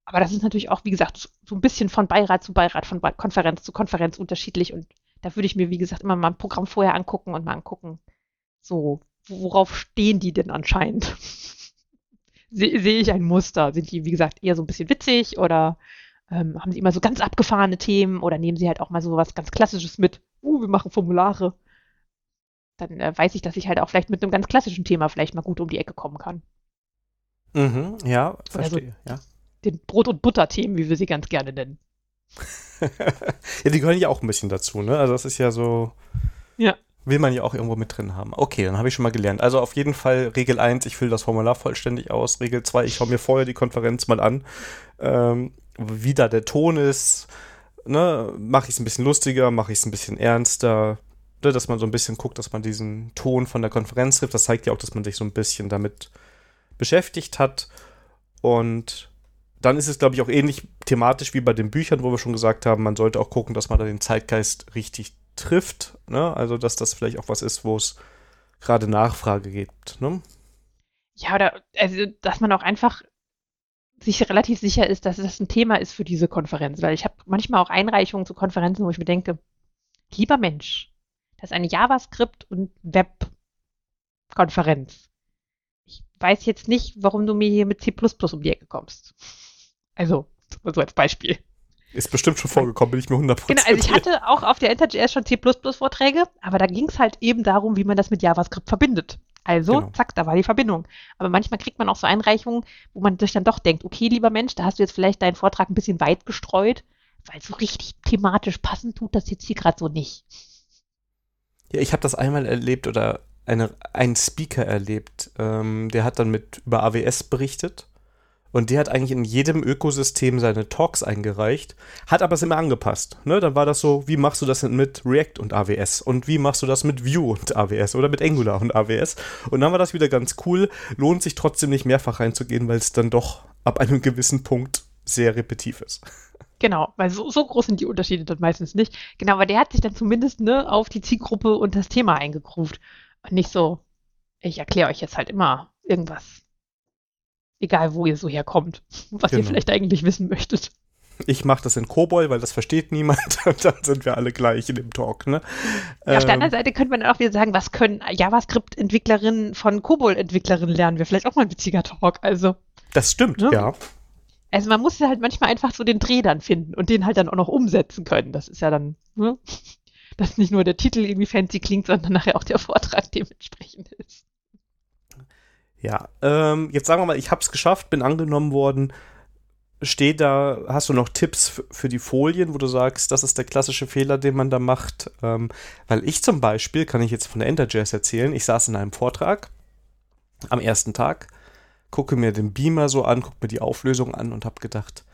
Aber das ist natürlich auch, wie gesagt, so ein bisschen von Beirat zu Beirat, von Konferenz zu Konferenz unterschiedlich. Und da würde ich mir, wie gesagt, immer mal ein Programm vorher angucken und mal angucken, so, worauf stehen die denn anscheinend? Sehe seh ich ein Muster? Sind die, wie gesagt, eher so ein bisschen witzig oder ähm, haben sie immer so ganz abgefahrene Themen oder nehmen sie halt auch mal so was ganz Klassisches mit? Uh, wir machen Formulare. Dann äh, weiß ich, dass ich halt auch vielleicht mit einem ganz klassischen Thema vielleicht mal gut um die Ecke kommen kann. Mhm, ja, verstehe, so ja. Den Brot- und Butter-Themen, wie wir sie ganz gerne nennen. [LAUGHS] ja, die gehören ja auch ein bisschen dazu, ne? Also das ist ja so. Ja will man ja auch irgendwo mit drin haben. Okay, dann habe ich schon mal gelernt. Also auf jeden Fall Regel 1, ich fülle das Formular vollständig aus. Regel 2, ich schaue mir vorher die Konferenz mal an, ähm, wie da der Ton ist. Ne? Mache ich es ein bisschen lustiger, mache ich es ein bisschen ernster, ne? dass man so ein bisschen guckt, dass man diesen Ton von der Konferenz trifft. Das zeigt ja auch, dass man sich so ein bisschen damit beschäftigt hat. Und dann ist es, glaube ich, auch ähnlich thematisch wie bei den Büchern, wo wir schon gesagt haben, man sollte auch gucken, dass man da den Zeitgeist richtig trifft. Ne? Also, dass das vielleicht auch was ist, wo es gerade Nachfrage gibt. Ne? Ja, oder also, dass man auch einfach sich relativ sicher ist, dass das ein Thema ist für diese Konferenz. Weil ich habe manchmal auch Einreichungen zu Konferenzen, wo ich mir denke, lieber Mensch, das ist eine JavaScript- und Web-Konferenz. Ich weiß jetzt nicht, warum du mir hier mit C um die Ecke kommst. Also, so als Beispiel. Ist bestimmt schon vorgekommen, bin ich mir 100% Genau, also ich hatte auch auf der InterJS schon C++-Vorträge, aber da ging es halt eben darum, wie man das mit JavaScript verbindet. Also, genau. zack, da war die Verbindung. Aber manchmal kriegt man auch so Einreichungen, wo man sich dann doch denkt, okay, lieber Mensch, da hast du jetzt vielleicht deinen Vortrag ein bisschen weit gestreut, weil so richtig thematisch passend tut das jetzt hier gerade so nicht. Ja, ich habe das einmal erlebt oder eine, einen Speaker erlebt, ähm, der hat dann mit über AWS berichtet und der hat eigentlich in jedem Ökosystem seine Talks eingereicht, hat aber es immer angepasst. Ne? Dann war das so, wie machst du das denn mit React und AWS? Und wie machst du das mit Vue und AWS oder mit Angular und AWS? Und dann war das wieder ganz cool. Lohnt sich trotzdem nicht mehrfach reinzugehen, weil es dann doch ab einem gewissen Punkt sehr repetitiv ist. Genau, weil so, so groß sind die Unterschiede dann meistens nicht. Genau, aber der hat sich dann zumindest ne, auf die Zielgruppe und das Thema eingegruft. Und nicht so, ich erkläre euch jetzt halt immer irgendwas Egal, wo ihr so herkommt, was genau. ihr vielleicht eigentlich wissen möchtet. Ich mache das in Kobol, weil das versteht niemand. [LAUGHS] Und dann sind wir alle gleich in dem Talk. Ne? Ja, auf der anderen ähm, Seite könnte man auch wieder sagen, was können JavaScript-Entwicklerinnen von Kobol-Entwicklerinnen lernen? Wäre vielleicht auch mal ein witziger Talk. Also, das stimmt, ne? ja. Also man muss halt manchmal einfach so den Dreh dann finden und den halt dann auch noch umsetzen können. Das ist ja dann, ne? [LAUGHS] dass nicht nur der Titel irgendwie fancy klingt, sondern nachher auch der Vortrag [LAUGHS] dementsprechend ist. Ja, ähm, jetzt sagen wir mal, ich habe es geschafft, bin angenommen worden. Steht da, hast du noch Tipps für die Folien, wo du sagst, das ist der klassische Fehler, den man da macht? Ähm, weil ich zum Beispiel, kann ich jetzt von der Enterjazz erzählen, ich saß in einem Vortrag am ersten Tag, gucke mir den Beamer so an, gucke mir die Auflösung an und habe gedacht,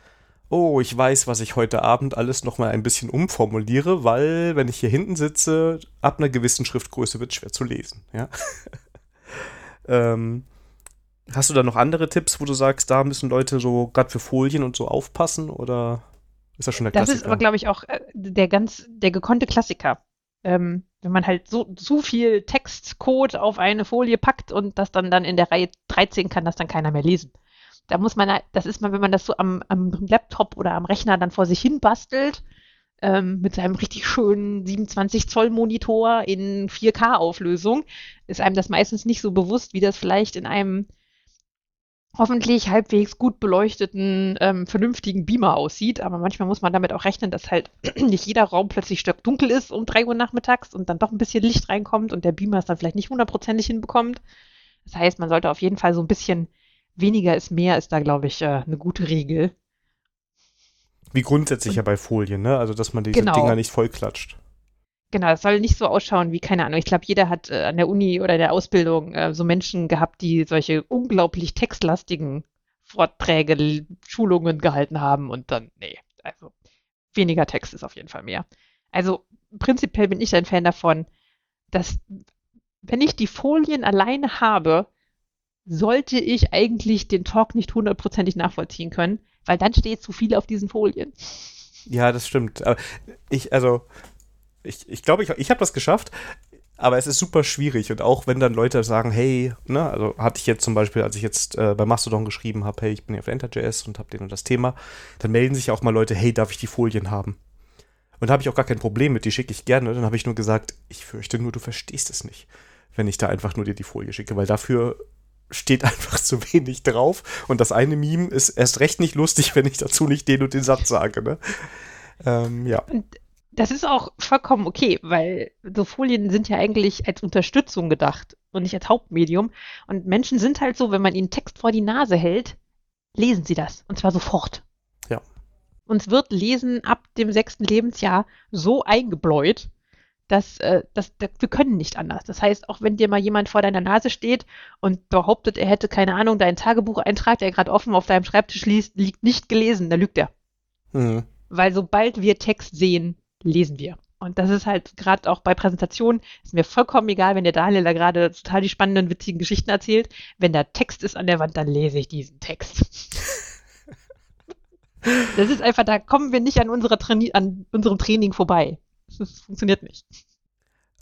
oh, ich weiß, was ich heute Abend alles nochmal ein bisschen umformuliere, weil, wenn ich hier hinten sitze, ab einer gewissen Schriftgröße wird es schwer zu lesen. Ja? [LAUGHS] ähm, Hast du da noch andere Tipps, wo du sagst, da müssen Leute so gerade für Folien und so aufpassen oder ist das schon der Klassiker? Das ist aber, glaube ich, auch äh, der ganz, der gekonnte Klassiker. Ähm, wenn man halt so zu viel Textcode auf eine Folie packt und das dann, dann in der Reihe 13 kann das dann keiner mehr lesen. Da muss man, das ist mal, wenn man das so am, am Laptop oder am Rechner dann vor sich hin bastelt, ähm, mit seinem richtig schönen 27 Zoll Monitor in 4K Auflösung, ist einem das meistens nicht so bewusst, wie das vielleicht in einem hoffentlich halbwegs gut beleuchteten, ähm, vernünftigen Beamer aussieht. Aber manchmal muss man damit auch rechnen, dass halt [CLEARS THROAT] nicht jeder Raum plötzlich stockdunkel ist um drei Uhr nachmittags und dann doch ein bisschen Licht reinkommt und der Beamer es dann vielleicht nicht hundertprozentig hinbekommt. Das heißt, man sollte auf jeden Fall so ein bisschen weniger ist mehr, ist da, glaube ich, äh, eine gute Regel. Wie grundsätzlich und, ja bei Folien, ne? Also, dass man diese genau. Dinger nicht vollklatscht. Genau, es soll nicht so ausschauen wie, keine Ahnung, ich glaube, jeder hat äh, an der Uni oder der Ausbildung äh, so Menschen gehabt, die solche unglaublich textlastigen Vorträge, Schulungen gehalten haben und dann, nee, also weniger Text ist auf jeden Fall mehr. Also prinzipiell bin ich ein Fan davon, dass wenn ich die Folien alleine habe, sollte ich eigentlich den Talk nicht hundertprozentig nachvollziehen können, weil dann steht zu viel auf diesen Folien. Ja, das stimmt. Aber ich, also, ich, ich glaube, ich, ich habe das geschafft, aber es ist super schwierig. Und auch wenn dann Leute sagen, hey, ne, also hatte ich jetzt zum Beispiel, als ich jetzt äh, bei Mastodon geschrieben habe, hey, ich bin hier auf Enter.js und habe den und das Thema, dann melden sich auch mal Leute, hey, darf ich die Folien haben? Und da habe ich auch gar kein Problem mit, die schicke ich gerne. Dann habe ich nur gesagt, ich fürchte nur, du verstehst es nicht, wenn ich da einfach nur dir die Folie schicke, weil dafür steht [LAUGHS] einfach zu wenig drauf. Und das eine Meme ist erst recht nicht lustig, wenn ich dazu nicht den und den Satz sage. Ne? Ähm, ja. Und das ist auch vollkommen okay, weil so Folien sind ja eigentlich als Unterstützung gedacht und nicht als Hauptmedium. Und Menschen sind halt so, wenn man ihnen Text vor die Nase hält, lesen sie das. Und zwar sofort. Ja. Uns wird Lesen ab dem sechsten Lebensjahr so eingebläut, dass, äh, dass, dass, wir können nicht anders. Das heißt, auch wenn dir mal jemand vor deiner Nase steht und behauptet, er hätte keine Ahnung, deinen Tagebucheintrag, der gerade offen auf deinem Schreibtisch liest, liegt nicht gelesen, dann lügt er. Mhm. Weil sobald wir Text sehen, lesen wir. Und das ist halt gerade auch bei Präsentationen, ist mir vollkommen egal, wenn der Daniel da gerade total die spannenden, witzigen Geschichten erzählt. Wenn da Text ist an der Wand, dann lese ich diesen Text. [LAUGHS] das ist einfach, da kommen wir nicht an, unserer Traini an unserem Training vorbei. Das funktioniert nicht.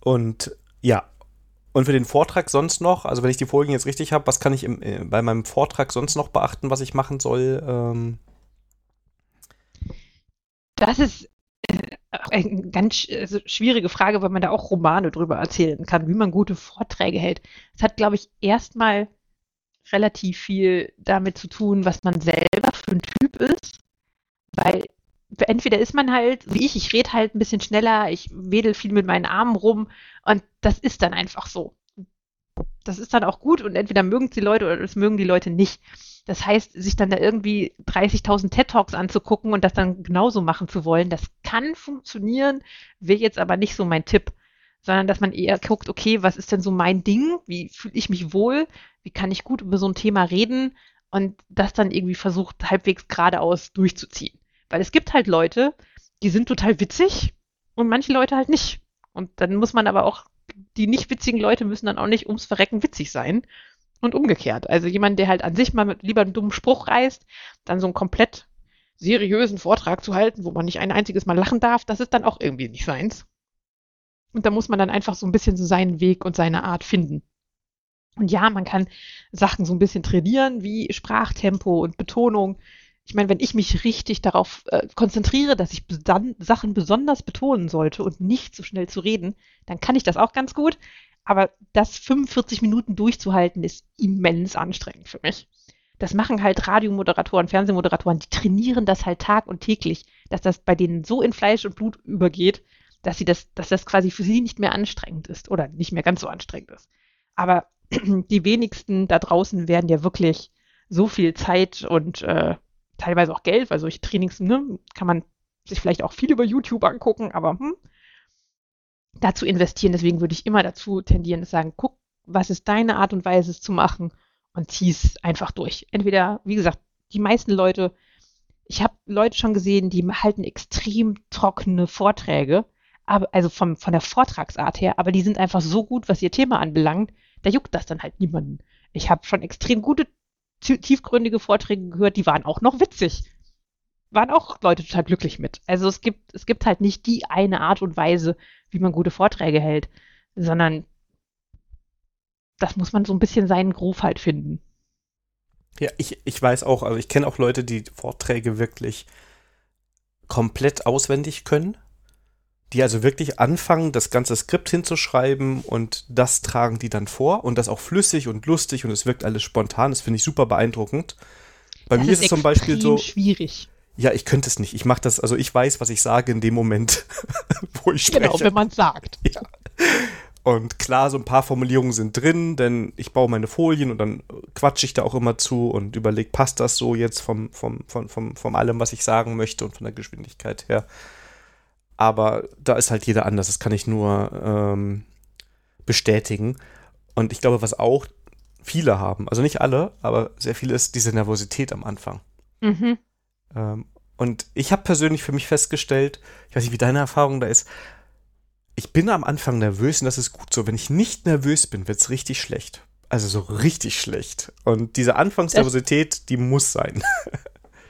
Und ja, und für den Vortrag sonst noch, also wenn ich die Folgen jetzt richtig habe, was kann ich im, äh, bei meinem Vortrag sonst noch beachten, was ich machen soll? Ähm das ist eine ganz also schwierige Frage, weil man da auch Romane drüber erzählen kann, wie man gute Vorträge hält. Es hat, glaube ich, erstmal relativ viel damit zu tun, was man selber für ein Typ ist, weil entweder ist man halt wie ich, ich rede halt ein bisschen schneller, ich wedel viel mit meinen Armen rum und das ist dann einfach so. Das ist dann auch gut und entweder mögen es die Leute oder das mögen die Leute nicht. Das heißt, sich dann da irgendwie 30.000 TED-Talks anzugucken und das dann genauso machen zu wollen, das kann funktionieren, wäre jetzt aber nicht so mein Tipp, sondern dass man eher guckt, okay, was ist denn so mein Ding? Wie fühle ich mich wohl? Wie kann ich gut über so ein Thema reden? Und das dann irgendwie versucht, halbwegs geradeaus durchzuziehen. Weil es gibt halt Leute, die sind total witzig und manche Leute halt nicht. Und dann muss man aber auch, die nicht witzigen Leute müssen dann auch nicht ums Verrecken witzig sein. Und umgekehrt. Also jemand, der halt an sich mal mit lieber einen dummen Spruch reißt, dann so einen komplett seriösen Vortrag zu halten, wo man nicht ein einziges Mal lachen darf, das ist dann auch irgendwie nicht seins. Und da muss man dann einfach so ein bisschen so seinen Weg und seine Art finden. Und ja, man kann Sachen so ein bisschen trainieren, wie Sprachtempo und Betonung. Ich meine, wenn ich mich richtig darauf äh, konzentriere, dass ich Sachen besonders betonen sollte und nicht so schnell zu reden, dann kann ich das auch ganz gut. Aber das 45 Minuten durchzuhalten, ist immens anstrengend für mich. Das machen halt Radiomoderatoren, Fernsehmoderatoren, die trainieren das halt tag und täglich, dass das bei denen so in Fleisch und Blut übergeht, dass sie das, dass das quasi für sie nicht mehr anstrengend ist oder nicht mehr ganz so anstrengend ist. Aber [CLEARS THROAT] die wenigsten da draußen werden ja wirklich so viel Zeit und äh, teilweise auch Geld, weil solche Trainings ne, kann man sich vielleicht auch viel über YouTube angucken, aber hm, dazu investieren. Deswegen würde ich immer dazu tendieren, zu sagen, guck, was ist deine Art und Weise, es zu machen und zieh es einfach durch. Entweder, wie gesagt, die meisten Leute, ich habe Leute schon gesehen, die halten extrem trockene Vorträge, aber, also vom, von der Vortragsart her, aber die sind einfach so gut, was ihr Thema anbelangt, da juckt das dann halt niemanden. Ich habe schon extrem gute, tiefgründige Vorträge gehört, die waren auch noch witzig waren auch Leute total glücklich mit. Also es gibt, es gibt halt nicht die eine Art und Weise, wie man gute Vorträge hält, sondern das muss man so ein bisschen seinen Groove halt finden. Ja, ich, ich weiß auch, also ich kenne auch Leute, die Vorträge wirklich komplett auswendig können, die also wirklich anfangen, das ganze Skript hinzuschreiben und das tragen die dann vor und das auch flüssig und lustig und es wirkt alles spontan. Das finde ich super beeindruckend. Bei das mir ist, es zum Beispiel so. schwierig. Ja, ich könnte es nicht. Ich mache das, also ich weiß, was ich sage in dem Moment, [LAUGHS] wo ich spreche. Genau, wenn man sagt. Ja. Und klar, so ein paar Formulierungen sind drin, denn ich baue meine Folien und dann quatsche ich da auch immer zu und überlege, passt das so jetzt vom, vom, vom, vom, vom allem, was ich sagen möchte und von der Geschwindigkeit her. Aber da ist halt jeder anders, das kann ich nur ähm, bestätigen. Und ich glaube, was auch viele haben, also nicht alle, aber sehr viele ist diese Nervosität am Anfang. Mhm. Ähm, und ich habe persönlich für mich festgestellt, ich weiß nicht, wie deine Erfahrung da ist, ich bin am Anfang nervös und das ist gut so. Wenn ich nicht nervös bin, wird es richtig schlecht. Also so richtig schlecht. Und diese Anfangsnervosität, die muss sein. [LAUGHS]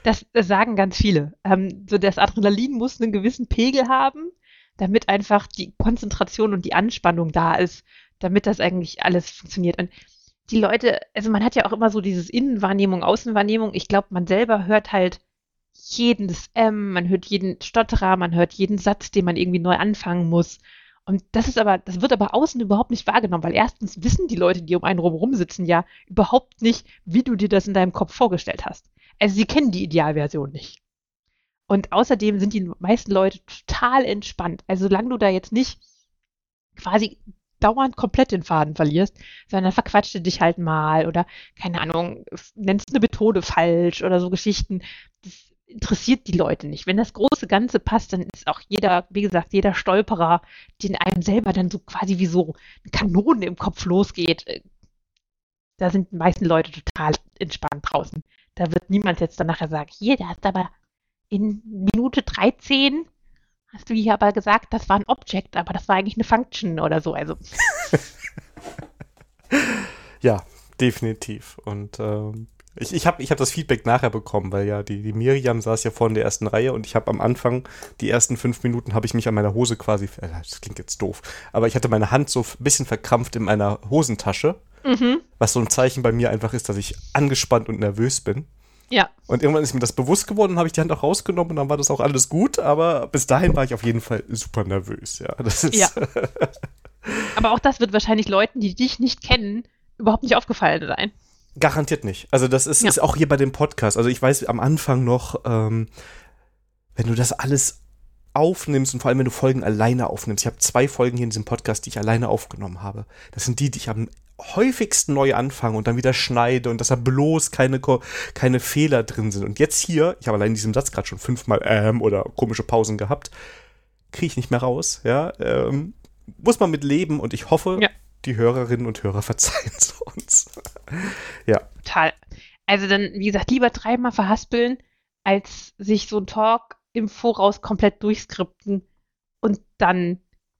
Das, das sagen ganz viele. Ähm, so das Adrenalin muss einen gewissen Pegel haben, damit einfach die Konzentration und die Anspannung da ist, damit das eigentlich alles funktioniert. Und die Leute, also man hat ja auch immer so dieses Innenwahrnehmung, Außenwahrnehmung. Ich glaube, man selber hört halt jedes M, man hört jeden Stotterer, man hört jeden Satz, den man irgendwie neu anfangen muss. Und das ist aber, das wird aber außen überhaupt nicht wahrgenommen, weil erstens wissen die Leute, die um einen rum sitzen, ja überhaupt nicht, wie du dir das in deinem Kopf vorgestellt hast. Also sie kennen die Idealversion nicht. Und außerdem sind die meisten Leute total entspannt. Also solange du da jetzt nicht quasi dauernd komplett den Faden verlierst, sondern verquatscht du dich halt mal oder keine Ahnung, nennst eine Methode falsch oder so Geschichten. Das interessiert die Leute nicht. Wenn das große Ganze passt, dann ist auch jeder, wie gesagt, jeder Stolperer, den einem selber dann so quasi wie so eine Kanone im Kopf losgeht. Äh, da sind die meisten Leute total entspannt draußen. Da wird niemand jetzt dann nachher sagen, hier, da hast aber in Minute 13 hast du hier aber gesagt, das war ein Object, aber das war eigentlich eine Function oder so. Also. [LAUGHS] ja, definitiv. Und ähm, ich, ich habe ich hab das Feedback nachher bekommen, weil ja die, die Miriam saß ja vorne in der ersten Reihe und ich habe am Anfang, die ersten fünf Minuten, habe ich mich an meiner Hose quasi, äh, das klingt jetzt doof, aber ich hatte meine Hand so ein bisschen verkrampft in meiner Hosentasche, mhm. was so ein Zeichen bei mir einfach ist, dass ich angespannt und nervös bin. Ja. Und irgendwann ist mir das bewusst geworden, habe ich die Hand auch rausgenommen und dann war das auch alles gut, aber bis dahin war ich auf jeden Fall super nervös, ja. Das ist ja. [LAUGHS] aber auch das wird wahrscheinlich Leuten, die dich nicht kennen, überhaupt nicht aufgefallen sein. Garantiert nicht. Also das ist, ja. ist auch hier bei dem Podcast. Also ich weiß am Anfang noch, ähm, wenn du das alles aufnimmst und vor allem wenn du Folgen alleine aufnimmst. Ich habe zwei Folgen hier in diesem Podcast, die ich alleine aufgenommen habe. Das sind die, die ich am häufigsten neu anfange und dann wieder schneide und dass da bloß keine, keine Fehler drin sind. Und jetzt hier, ich habe allein in diesem Satz gerade schon fünfmal ähm oder komische Pausen gehabt, kriege ich nicht mehr raus. Ja, ähm, muss man mit leben und ich hoffe, ja die Hörerinnen und Hörer verzeihen es uns. [LAUGHS] ja. Total. Also dann, wie gesagt, lieber dreimal verhaspeln, als sich so ein Talk im Voraus komplett durchskripten und dann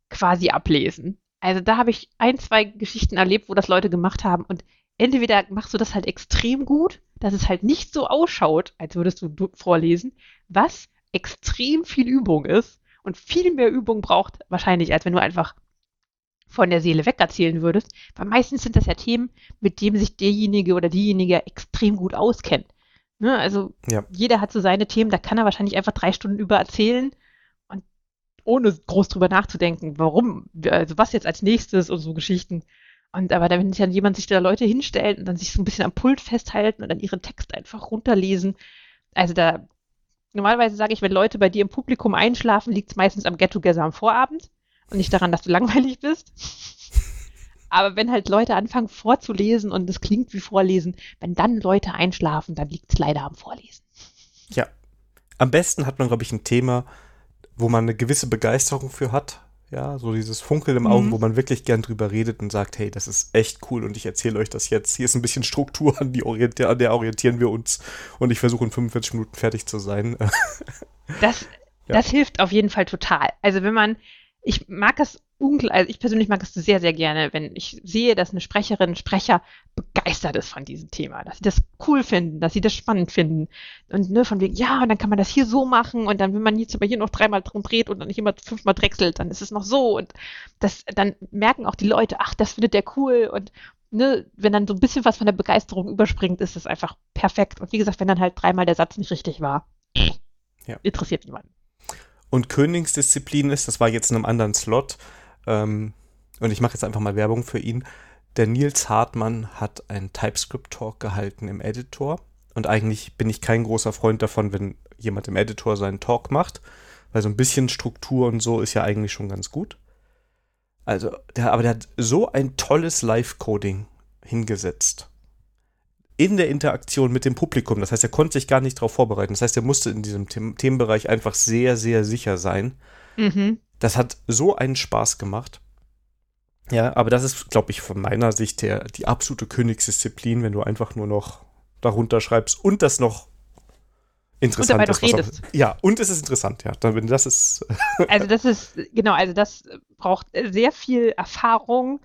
quasi ablesen. Also da habe ich ein, zwei Geschichten erlebt, wo das Leute gemacht haben und entweder machst du das halt extrem gut, dass es halt nicht so ausschaut, als würdest du vorlesen, was extrem viel Übung ist und viel mehr Übung braucht wahrscheinlich, als wenn du einfach von der Seele weg erzählen würdest, weil meistens sind das ja Themen, mit denen sich derjenige oder diejenige extrem gut auskennt. Ne? Also ja. jeder hat so seine Themen, da kann er wahrscheinlich einfach drei Stunden über erzählen und ohne groß drüber nachzudenken, warum, also was jetzt als nächstes und so Geschichten. Und aber wenn sich dann jemand sich da Leute hinstellt und dann sich so ein bisschen am Pult festhalten und dann ihren Text einfach runterlesen, also da normalerweise sage ich, wenn Leute bei dir im Publikum einschlafen, liegt es meistens am Get-Together am Vorabend und nicht daran, dass du [LAUGHS] langweilig bist. Aber wenn halt Leute anfangen vorzulesen und es klingt wie Vorlesen, wenn dann Leute einschlafen, dann liegt es leider am Vorlesen. Ja. Am besten hat man, glaube ich, ein Thema, wo man eine gewisse Begeisterung für hat. Ja, so dieses Funkeln im Augen, mhm. wo man wirklich gern drüber redet und sagt, hey, das ist echt cool und ich erzähle euch das jetzt. Hier ist ein bisschen Struktur, [LAUGHS] an, die orientier an der orientieren wir uns und ich versuche in 45 Minuten fertig zu sein. [LAUGHS] Das, ja. das hilft auf jeden Fall total. Also wenn man ich mag es unglaublich, also ich persönlich mag es sehr, sehr gerne, wenn ich sehe, dass eine Sprecherin, ein Sprecher begeistert ist von diesem Thema, dass sie das cool finden, dass sie das spannend finden. Und ne, von wegen, ja, und dann kann man das hier so machen und dann, wenn man jetzt aber hier noch dreimal drum dreht und dann nicht immer fünfmal drechselt, dann ist es noch so. Und das, dann merken auch die Leute, ach, das findet der cool und ne, wenn dann so ein bisschen was von der Begeisterung überspringt, ist es einfach perfekt. Und wie gesagt, wenn dann halt dreimal der Satz nicht richtig war, ja. interessiert niemanden und Königsdisziplin ist, das war jetzt in einem anderen Slot, ähm, und ich mache jetzt einfach mal Werbung für ihn. Der Nils Hartmann hat einen TypeScript-Talk gehalten im Editor. Und eigentlich bin ich kein großer Freund davon, wenn jemand im Editor seinen Talk macht, weil so ein bisschen Struktur und so ist ja eigentlich schon ganz gut. Also, der, aber der hat so ein tolles Live-Coding hingesetzt in der Interaktion mit dem Publikum. Das heißt, er konnte sich gar nicht darauf vorbereiten. Das heißt, er musste in diesem The Themenbereich einfach sehr, sehr sicher sein. Mhm. Das hat so einen Spaß gemacht. Ja, aber das ist, glaube ich, von meiner Sicht her die absolute Königsdisziplin, wenn du einfach nur noch darunter schreibst und das noch interessant und dabei ist. Noch redest. Auch, ja, und es ist interessant, ja. Das ist. also das ist, genau, also das braucht sehr viel Erfahrung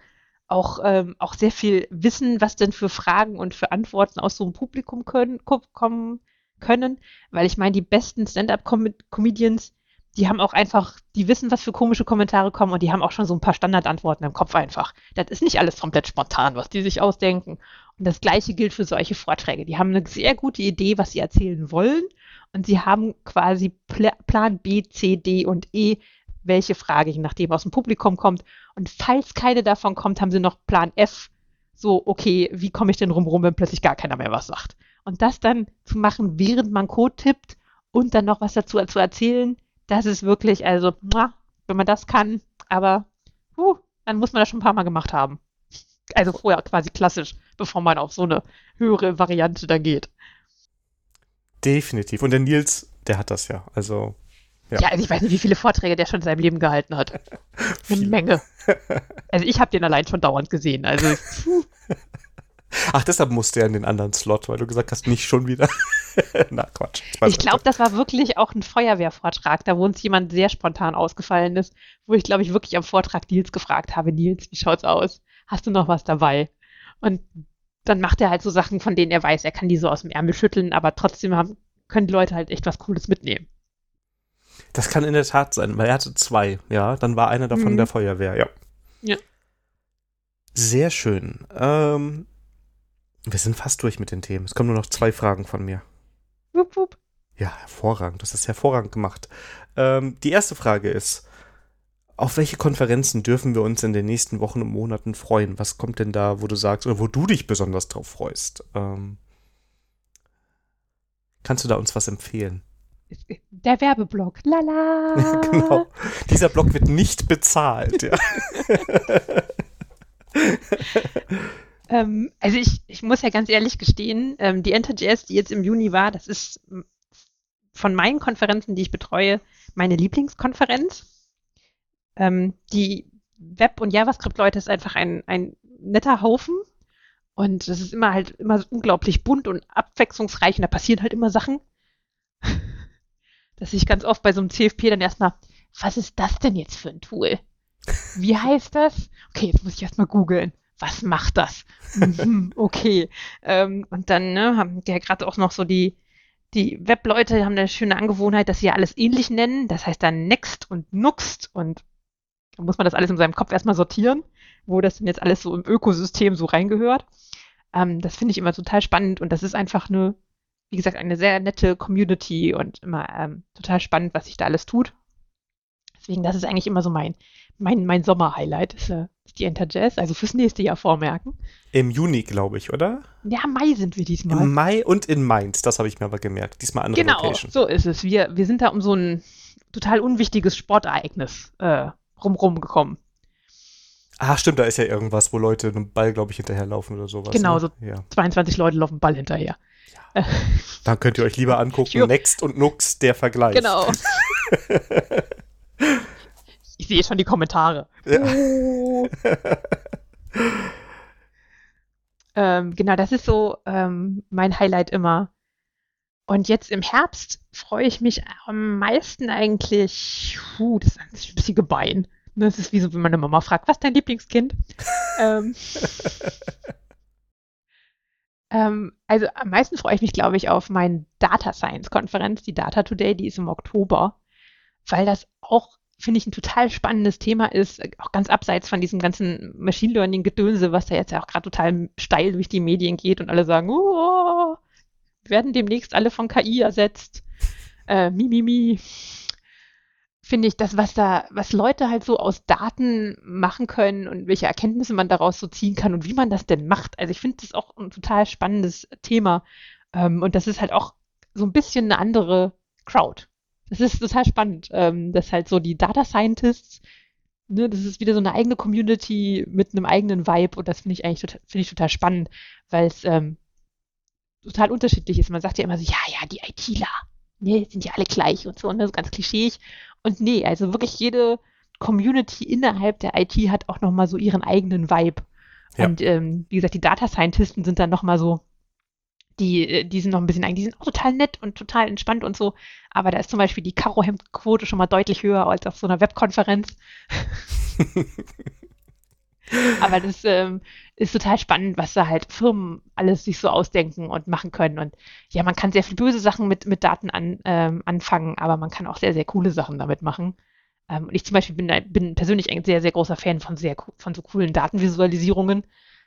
auch, ähm, auch sehr viel Wissen, was denn für Fragen und für Antworten aus so einem Publikum können, kommen, können, weil ich meine, die besten Stand-up-Comedians, die haben auch einfach, die wissen, was für komische Kommentare kommen und die haben auch schon so ein paar Standardantworten im Kopf einfach. Das ist nicht alles komplett spontan, was die sich ausdenken. Und das Gleiche gilt für solche Vorträge. Die haben eine sehr gute Idee, was sie erzählen wollen und sie haben quasi Pl Plan B, C, D und E, welche Frage, je nachdem aus dem Publikum kommt. Und falls keine davon kommt, haben sie noch Plan F, so, okay, wie komme ich denn rumrum, wenn plötzlich gar keiner mehr was sagt? Und das dann zu machen, während man Code tippt und dann noch was dazu zu erzählen, das ist wirklich, also, wenn man das kann, aber uh, dann muss man das schon ein paar Mal gemacht haben. Also vorher quasi klassisch, bevor man auf so eine höhere Variante dann geht. Definitiv. Und der Nils, der hat das ja. Also. Ja. ja, also ich weiß nicht, wie viele Vorträge der schon in seinem Leben gehalten hat. [LAUGHS] Eine Menge. [LAUGHS] Also ich habe den allein schon dauernd gesehen. Also. Ach, deshalb musste er in den anderen Slot, weil du gesagt hast, nicht schon wieder. [LAUGHS] Na, Quatsch. Ich glaube, das war wirklich auch ein Feuerwehrvortrag, da wo uns jemand sehr spontan ausgefallen ist, wo ich, glaube ich, wirklich am Vortrag Nils gefragt habe, Nils, wie schaut's aus? Hast du noch was dabei? Und dann macht er halt so Sachen, von denen er weiß, er kann die so aus dem Ärmel schütteln, aber trotzdem haben, können die Leute halt echt was Cooles mitnehmen. Das kann in der Tat sein, weil er hatte zwei, ja. Dann war einer davon mhm. der Feuerwehr, ja. Ja. Sehr schön. Ähm, wir sind fast durch mit den Themen. Es kommen nur noch zwei Fragen von mir. Wupp, wupp. Ja, hervorragend. Das ist hervorragend gemacht. Ähm, die erste Frage ist, auf welche Konferenzen dürfen wir uns in den nächsten Wochen und Monaten freuen? Was kommt denn da, wo du sagst, oder wo du dich besonders drauf freust? Ähm, kannst du da uns was empfehlen? Der Werbeblock. Lala. [LAUGHS] genau. Dieser Block wird nicht bezahlt. Ja. [LAUGHS] ähm, also ich, ich muss ja ganz ehrlich gestehen, ähm, die Enter.js, die jetzt im Juni war, das ist von meinen Konferenzen, die ich betreue, meine Lieblingskonferenz. Ähm, die Web- und JavaScript-Leute ist einfach ein, ein netter Haufen. Und das ist immer halt immer unglaublich bunt und abwechslungsreich und da passieren halt immer Sachen. Dass ich ganz oft bei so einem CFP dann erstmal, was ist das denn jetzt für ein Tool? Wie heißt das? Okay, jetzt muss ich erstmal googeln. Was macht das? Mhm, okay. Ähm, und dann ne, haben ja gerade auch noch so die, die Webleute haben eine schöne Angewohnheit, dass sie ja alles ähnlich nennen. Das heißt dann Next und Nuxt und da muss man das alles in seinem Kopf erstmal sortieren, wo das denn jetzt alles so im Ökosystem so reingehört. Ähm, das finde ich immer total spannend und das ist einfach eine, wie gesagt, eine sehr nette Community und immer ähm, total spannend, was sich da alles tut. Deswegen, das ist eigentlich immer so mein, mein, mein Sommer-Highlight, ist, äh, ist die Enter Jazz, also fürs nächste Jahr vormerken. Im Juni, glaube ich, oder? Ja, Mai sind wir diesmal. Im Mai und in Mainz, das habe ich mir aber gemerkt. Diesmal andere genau, Location. so ist es. Wir, wir sind da um so ein total unwichtiges Sportereignis äh, rumrum gekommen. Ah, stimmt, da ist ja irgendwas, wo Leute einem Ball, glaube ich, hinterherlaufen oder sowas. Genau, ne? so ja. 22 Leute laufen Ball hinterher. [LAUGHS] Dann könnt ihr euch lieber angucken, Next und Nux, der Vergleich. Genau. [LAUGHS] ich sehe schon die Kommentare. Ja. Oh. [LAUGHS] ähm, genau, das ist so ähm, mein Highlight immer. Und jetzt im Herbst freue ich mich am meisten eigentlich, puh, das ist ein bisschen gebein. Das ist wie so, wenn meine Mama fragt, was ist dein Lieblingskind? ähm, ähm, also am meisten freue ich mich, glaube ich, auf meine Data Science Konferenz, die Data Today, die ist im Oktober, weil das auch, finde ich, ein total spannendes Thema ist, auch ganz abseits von diesem ganzen Machine Learning Gedönse, was da jetzt ja auch gerade total steil durch die Medien geht und alle sagen, oh, werden demnächst alle von KI ersetzt. Äh, mi, mi, mi. Finde ich das, was da, was Leute halt so aus Daten machen können und welche Erkenntnisse man daraus so ziehen kann und wie man das denn macht. Also ich finde das auch ein total spannendes Thema. Ähm, und das ist halt auch so ein bisschen eine andere Crowd. Das ist total spannend, ähm, dass halt so die Data Scientists, ne, das ist wieder so eine eigene Community mit einem eigenen Vibe und das finde ich eigentlich total, finde ich total spannend, weil es ähm, total unterschiedlich ist. Man sagt ja immer so, ja, ja, die ITler, ne, sind ja alle gleich und so, ne, so ganz klischeeig. Und nee, also wirklich jede Community innerhalb der IT hat auch nochmal so ihren eigenen Vibe. Ja. Und ähm, wie gesagt, die Data Scientisten sind dann nochmal so, die, äh, die sind noch ein bisschen eigentlich, die sind auch total nett und total entspannt und so. Aber da ist zum Beispiel die Karohemd-Quote schon mal deutlich höher als auf so einer Webkonferenz. [LAUGHS] Aber das, ähm, ist total spannend, was da halt Firmen alles sich so ausdenken und machen können. Und ja, man kann sehr viele böse Sachen mit, mit Daten an, ähm, anfangen, aber man kann auch sehr, sehr coole Sachen damit machen. Ähm, und ich zum Beispiel bin, bin persönlich ein sehr, sehr großer Fan von sehr von so coolen Datenvisualisierungen.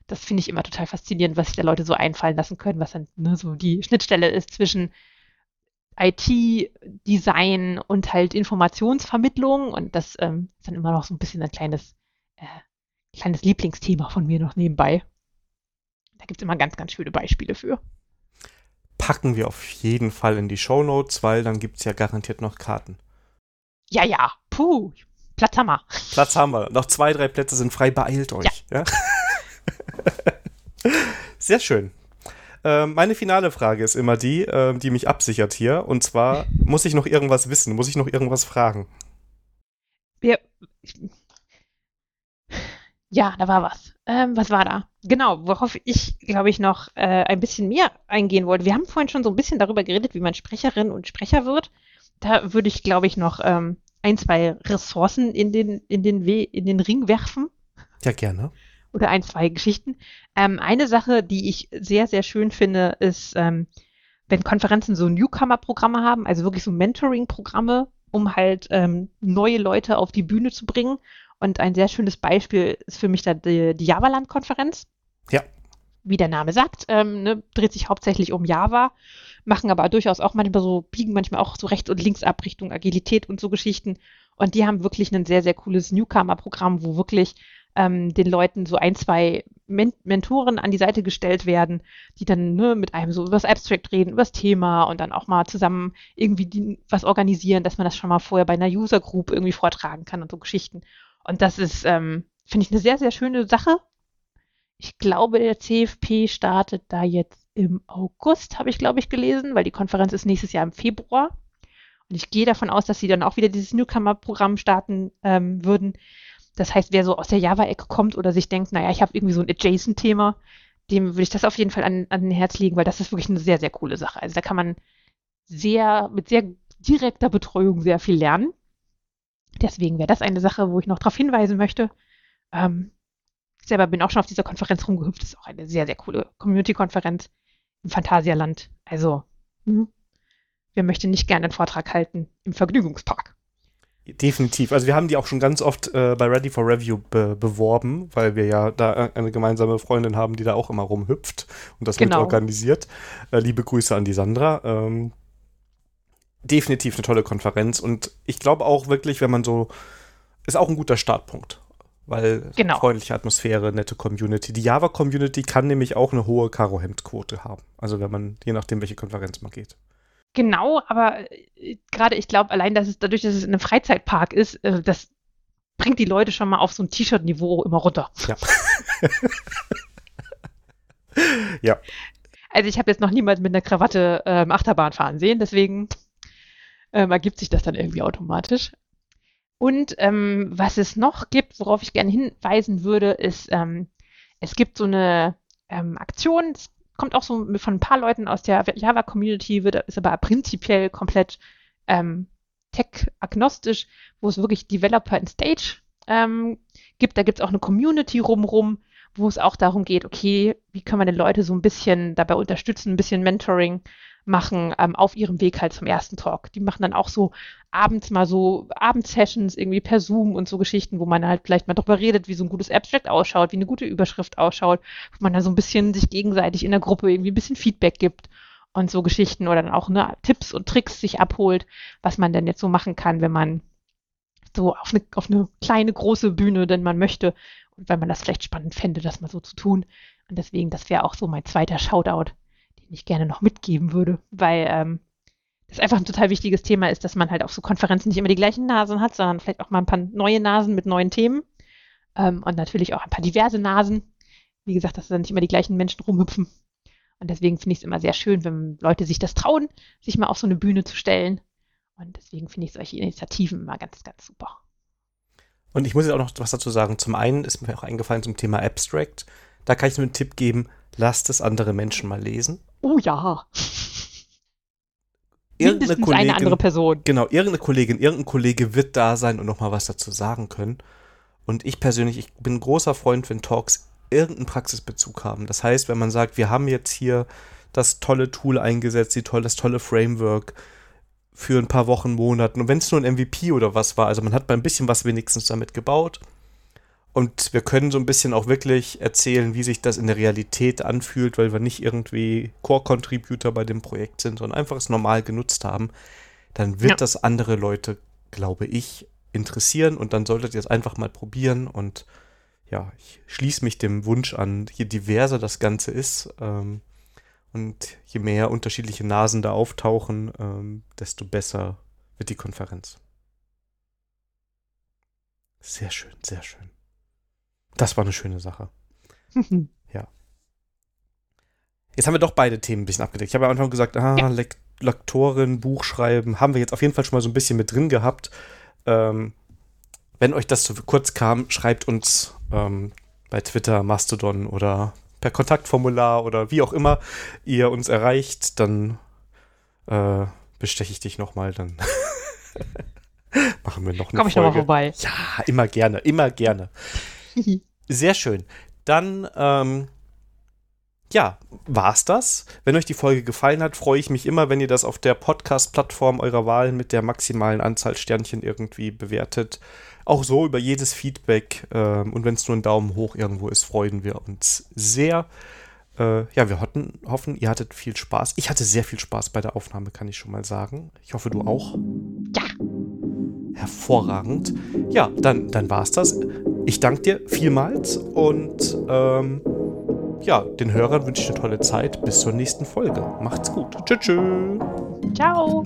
Das finde ich immer total faszinierend, was sich da Leute so einfallen lassen können, was dann ne, so die Schnittstelle ist zwischen IT-Design und halt Informationsvermittlung. Und das ähm, ist dann immer noch so ein bisschen ein kleines, äh, kleines Lieblingsthema von mir noch nebenbei. Da gibt es immer ganz, ganz schöne Beispiele für. Packen wir auf jeden Fall in die Show Notes, weil dann gibt es ja garantiert noch Karten. Ja, ja, puh, Platz haben wir. Platz haben wir. Noch zwei, drei Plätze sind frei, beeilt euch. Ja. ja? [LAUGHS] Sehr schön. Ähm, meine finale Frage ist immer die, äh, die mich absichert hier. Und zwar, muss ich noch irgendwas wissen? Muss ich noch irgendwas fragen? Ja, ja da war was. Ähm, was war da? Genau, worauf ich, glaube ich, noch äh, ein bisschen mehr eingehen wollte. Wir haben vorhin schon so ein bisschen darüber geredet, wie man Sprecherin und Sprecher wird. Da würde ich, glaube ich, noch ähm, ein, zwei Ressourcen in den, in, den We in den Ring werfen. Ja, gerne oder ein, zwei Geschichten. Ähm, eine Sache, die ich sehr, sehr schön finde, ist, ähm, wenn Konferenzen so Newcomer-Programme haben, also wirklich so Mentoring-Programme, um halt ähm, neue Leute auf die Bühne zu bringen. Und ein sehr schönes Beispiel ist für mich da die, die Javaland-Konferenz. Ja. Wie der Name sagt, ähm, ne, dreht sich hauptsächlich um Java, machen aber durchaus auch manchmal so, biegen manchmal auch so rechts und links ab Richtung Agilität und so Geschichten. Und die haben wirklich ein sehr, sehr cooles Newcomer-Programm, wo wirklich ähm, den Leuten so ein, zwei Men Mentoren an die Seite gestellt werden, die dann ne, mit einem so übers Abstract reden, übers Thema und dann auch mal zusammen irgendwie die, was organisieren, dass man das schon mal vorher bei einer User Group irgendwie vortragen kann und so Geschichten. Und das ist, ähm, finde ich, eine sehr, sehr schöne Sache. Ich glaube, der CFP startet da jetzt im August, habe ich, glaube ich, gelesen, weil die Konferenz ist nächstes Jahr im Februar. Und ich gehe davon aus, dass sie dann auch wieder dieses Newcomer-Programm starten ähm, würden. Das heißt, wer so aus der Java-Ecke kommt oder sich denkt, naja, ich habe irgendwie so ein Adjacent-Thema, dem würde ich das auf jeden Fall an, an den Herz legen, weil das ist wirklich eine sehr, sehr coole Sache. Also da kann man sehr, mit sehr direkter Betreuung sehr viel lernen. Deswegen wäre das eine Sache, wo ich noch darauf hinweisen möchte. Ähm, ich selber bin auch schon auf dieser Konferenz rumgehüpft. Das ist auch eine sehr, sehr coole Community-Konferenz im Phantasialand. Also, mh. wer möchte nicht gerne einen Vortrag halten im Vergnügungspark? Definitiv. Also wir haben die auch schon ganz oft äh, bei Ready for Review be beworben, weil wir ja da eine gemeinsame Freundin haben, die da auch immer rumhüpft und das genau. mit organisiert. Äh, liebe Grüße an die Sandra. Ähm, definitiv eine tolle Konferenz und ich glaube auch wirklich, wenn man so, ist auch ein guter Startpunkt. Weil genau. freundliche Atmosphäre, nette Community. Die Java-Community kann nämlich auch eine hohe Karo-Hemd-Quote haben. Also wenn man, je nachdem, welche Konferenz man geht. Genau, aber äh, gerade ich glaube, allein, dass es dadurch, dass es in einem Freizeitpark ist, äh, das bringt die Leute schon mal auf so ein T-Shirt-Niveau immer runter. Ja. [LAUGHS] ja. Also ich habe jetzt noch niemals mit einer Krawatte ähm, Achterbahn fahren sehen, deswegen ähm, ergibt sich das dann irgendwie automatisch. Und ähm, was es noch gibt, worauf ich gerne hinweisen würde, ist, ähm, es gibt so eine ähm, Aktion, es kommt auch so von ein paar Leuten aus der Java-Community, ist aber prinzipiell komplett ähm, tech-agnostisch, wo es wirklich Developer in Stage ähm, gibt. Da gibt es auch eine Community rumrum, wo es auch darum geht, okay, wie können wir den Leute so ein bisschen dabei unterstützen, ein bisschen Mentoring machen ähm, auf ihrem Weg halt zum ersten Talk. Die machen dann auch so abends mal so Abendsessions irgendwie per Zoom und so Geschichten, wo man halt vielleicht mal drüber redet, wie so ein gutes Abstract ausschaut, wie eine gute Überschrift ausschaut, wo man dann so ein bisschen sich gegenseitig in der Gruppe irgendwie ein bisschen Feedback gibt und so Geschichten oder dann auch ne, Tipps und Tricks sich abholt, was man denn jetzt so machen kann, wenn man so auf eine, auf eine kleine, große Bühne denn man möchte und wenn man das vielleicht spannend fände, das mal so zu tun. Und deswegen, das wäre auch so mein zweiter Shoutout den ich gerne noch mitgeben würde, weil ähm, das einfach ein total wichtiges Thema ist, dass man halt auf so Konferenzen nicht immer die gleichen Nasen hat, sondern vielleicht auch mal ein paar neue Nasen mit neuen Themen ähm, und natürlich auch ein paar diverse Nasen. Wie gesagt, dass dann nicht immer die gleichen Menschen rumhüpfen. Und deswegen finde ich es immer sehr schön, wenn Leute sich das trauen, sich mal auf so eine Bühne zu stellen. Und deswegen finde ich solche Initiativen immer ganz, ganz super. Und ich muss jetzt auch noch was dazu sagen. Zum einen ist mir auch eingefallen zum Thema Abstract. Da kann ich nur einen Tipp geben, lasst es andere Menschen mal lesen. Oh ja. Irgendeine Kollegin, eine andere Person. Genau, irgendeine Kollegin, irgendein Kollege wird da sein und nochmal was dazu sagen können. Und ich persönlich, ich bin ein großer Freund, wenn Talks irgendeinen Praxisbezug haben. Das heißt, wenn man sagt, wir haben jetzt hier das tolle Tool eingesetzt, die toll, das tolle Framework für ein paar Wochen, Monaten. Und wenn es nur ein MVP oder was war, also man hat mal ein bisschen was wenigstens damit gebaut. Und wir können so ein bisschen auch wirklich erzählen, wie sich das in der Realität anfühlt, weil wir nicht irgendwie Core-Contributor bei dem Projekt sind, sondern einfach es normal genutzt haben. Dann wird ja. das andere Leute, glaube ich, interessieren und dann solltet ihr es einfach mal probieren und ja, ich schließe mich dem Wunsch an, je diverser das Ganze ist ähm, und je mehr unterschiedliche Nasen da auftauchen, ähm, desto besser wird die Konferenz. Sehr schön, sehr schön. Das war eine schöne Sache. [LAUGHS] ja. Jetzt haben wir doch beide Themen ein bisschen abgedeckt. Ich habe am Anfang gesagt, ah, ja. Lek Lektorin, Buchschreiben, haben wir jetzt auf jeden Fall schon mal so ein bisschen mit drin gehabt. Ähm, wenn euch das zu kurz kam, schreibt uns ähm, bei Twitter, Mastodon oder per Kontaktformular oder wie auch immer ihr uns erreicht, dann äh, besteche ich dich nochmal, dann [LAUGHS] machen wir noch eine Komm ich nochmal vorbei. Ja, immer gerne, immer gerne. [LAUGHS] Sehr schön. Dann, ähm, ja, war's das. Wenn euch die Folge gefallen hat, freue ich mich immer, wenn ihr das auf der Podcast-Plattform eurer Wahl mit der maximalen Anzahl Sternchen irgendwie bewertet auch so über jedes Feedback ähm, und wenn es nur ein Daumen hoch irgendwo ist, freuen wir uns sehr. Äh, ja, wir hoffen, hoffen, ihr hattet viel Spaß. Ich hatte sehr viel Spaß bei der Aufnahme, kann ich schon mal sagen. Ich hoffe, du auch. Ja. Hervorragend. Ja, dann, dann war es das. Ich danke dir vielmals und ähm, ja, den Hörern wünsche ich eine tolle Zeit. Bis zur nächsten Folge. Macht's gut. Tschüss. Ciao.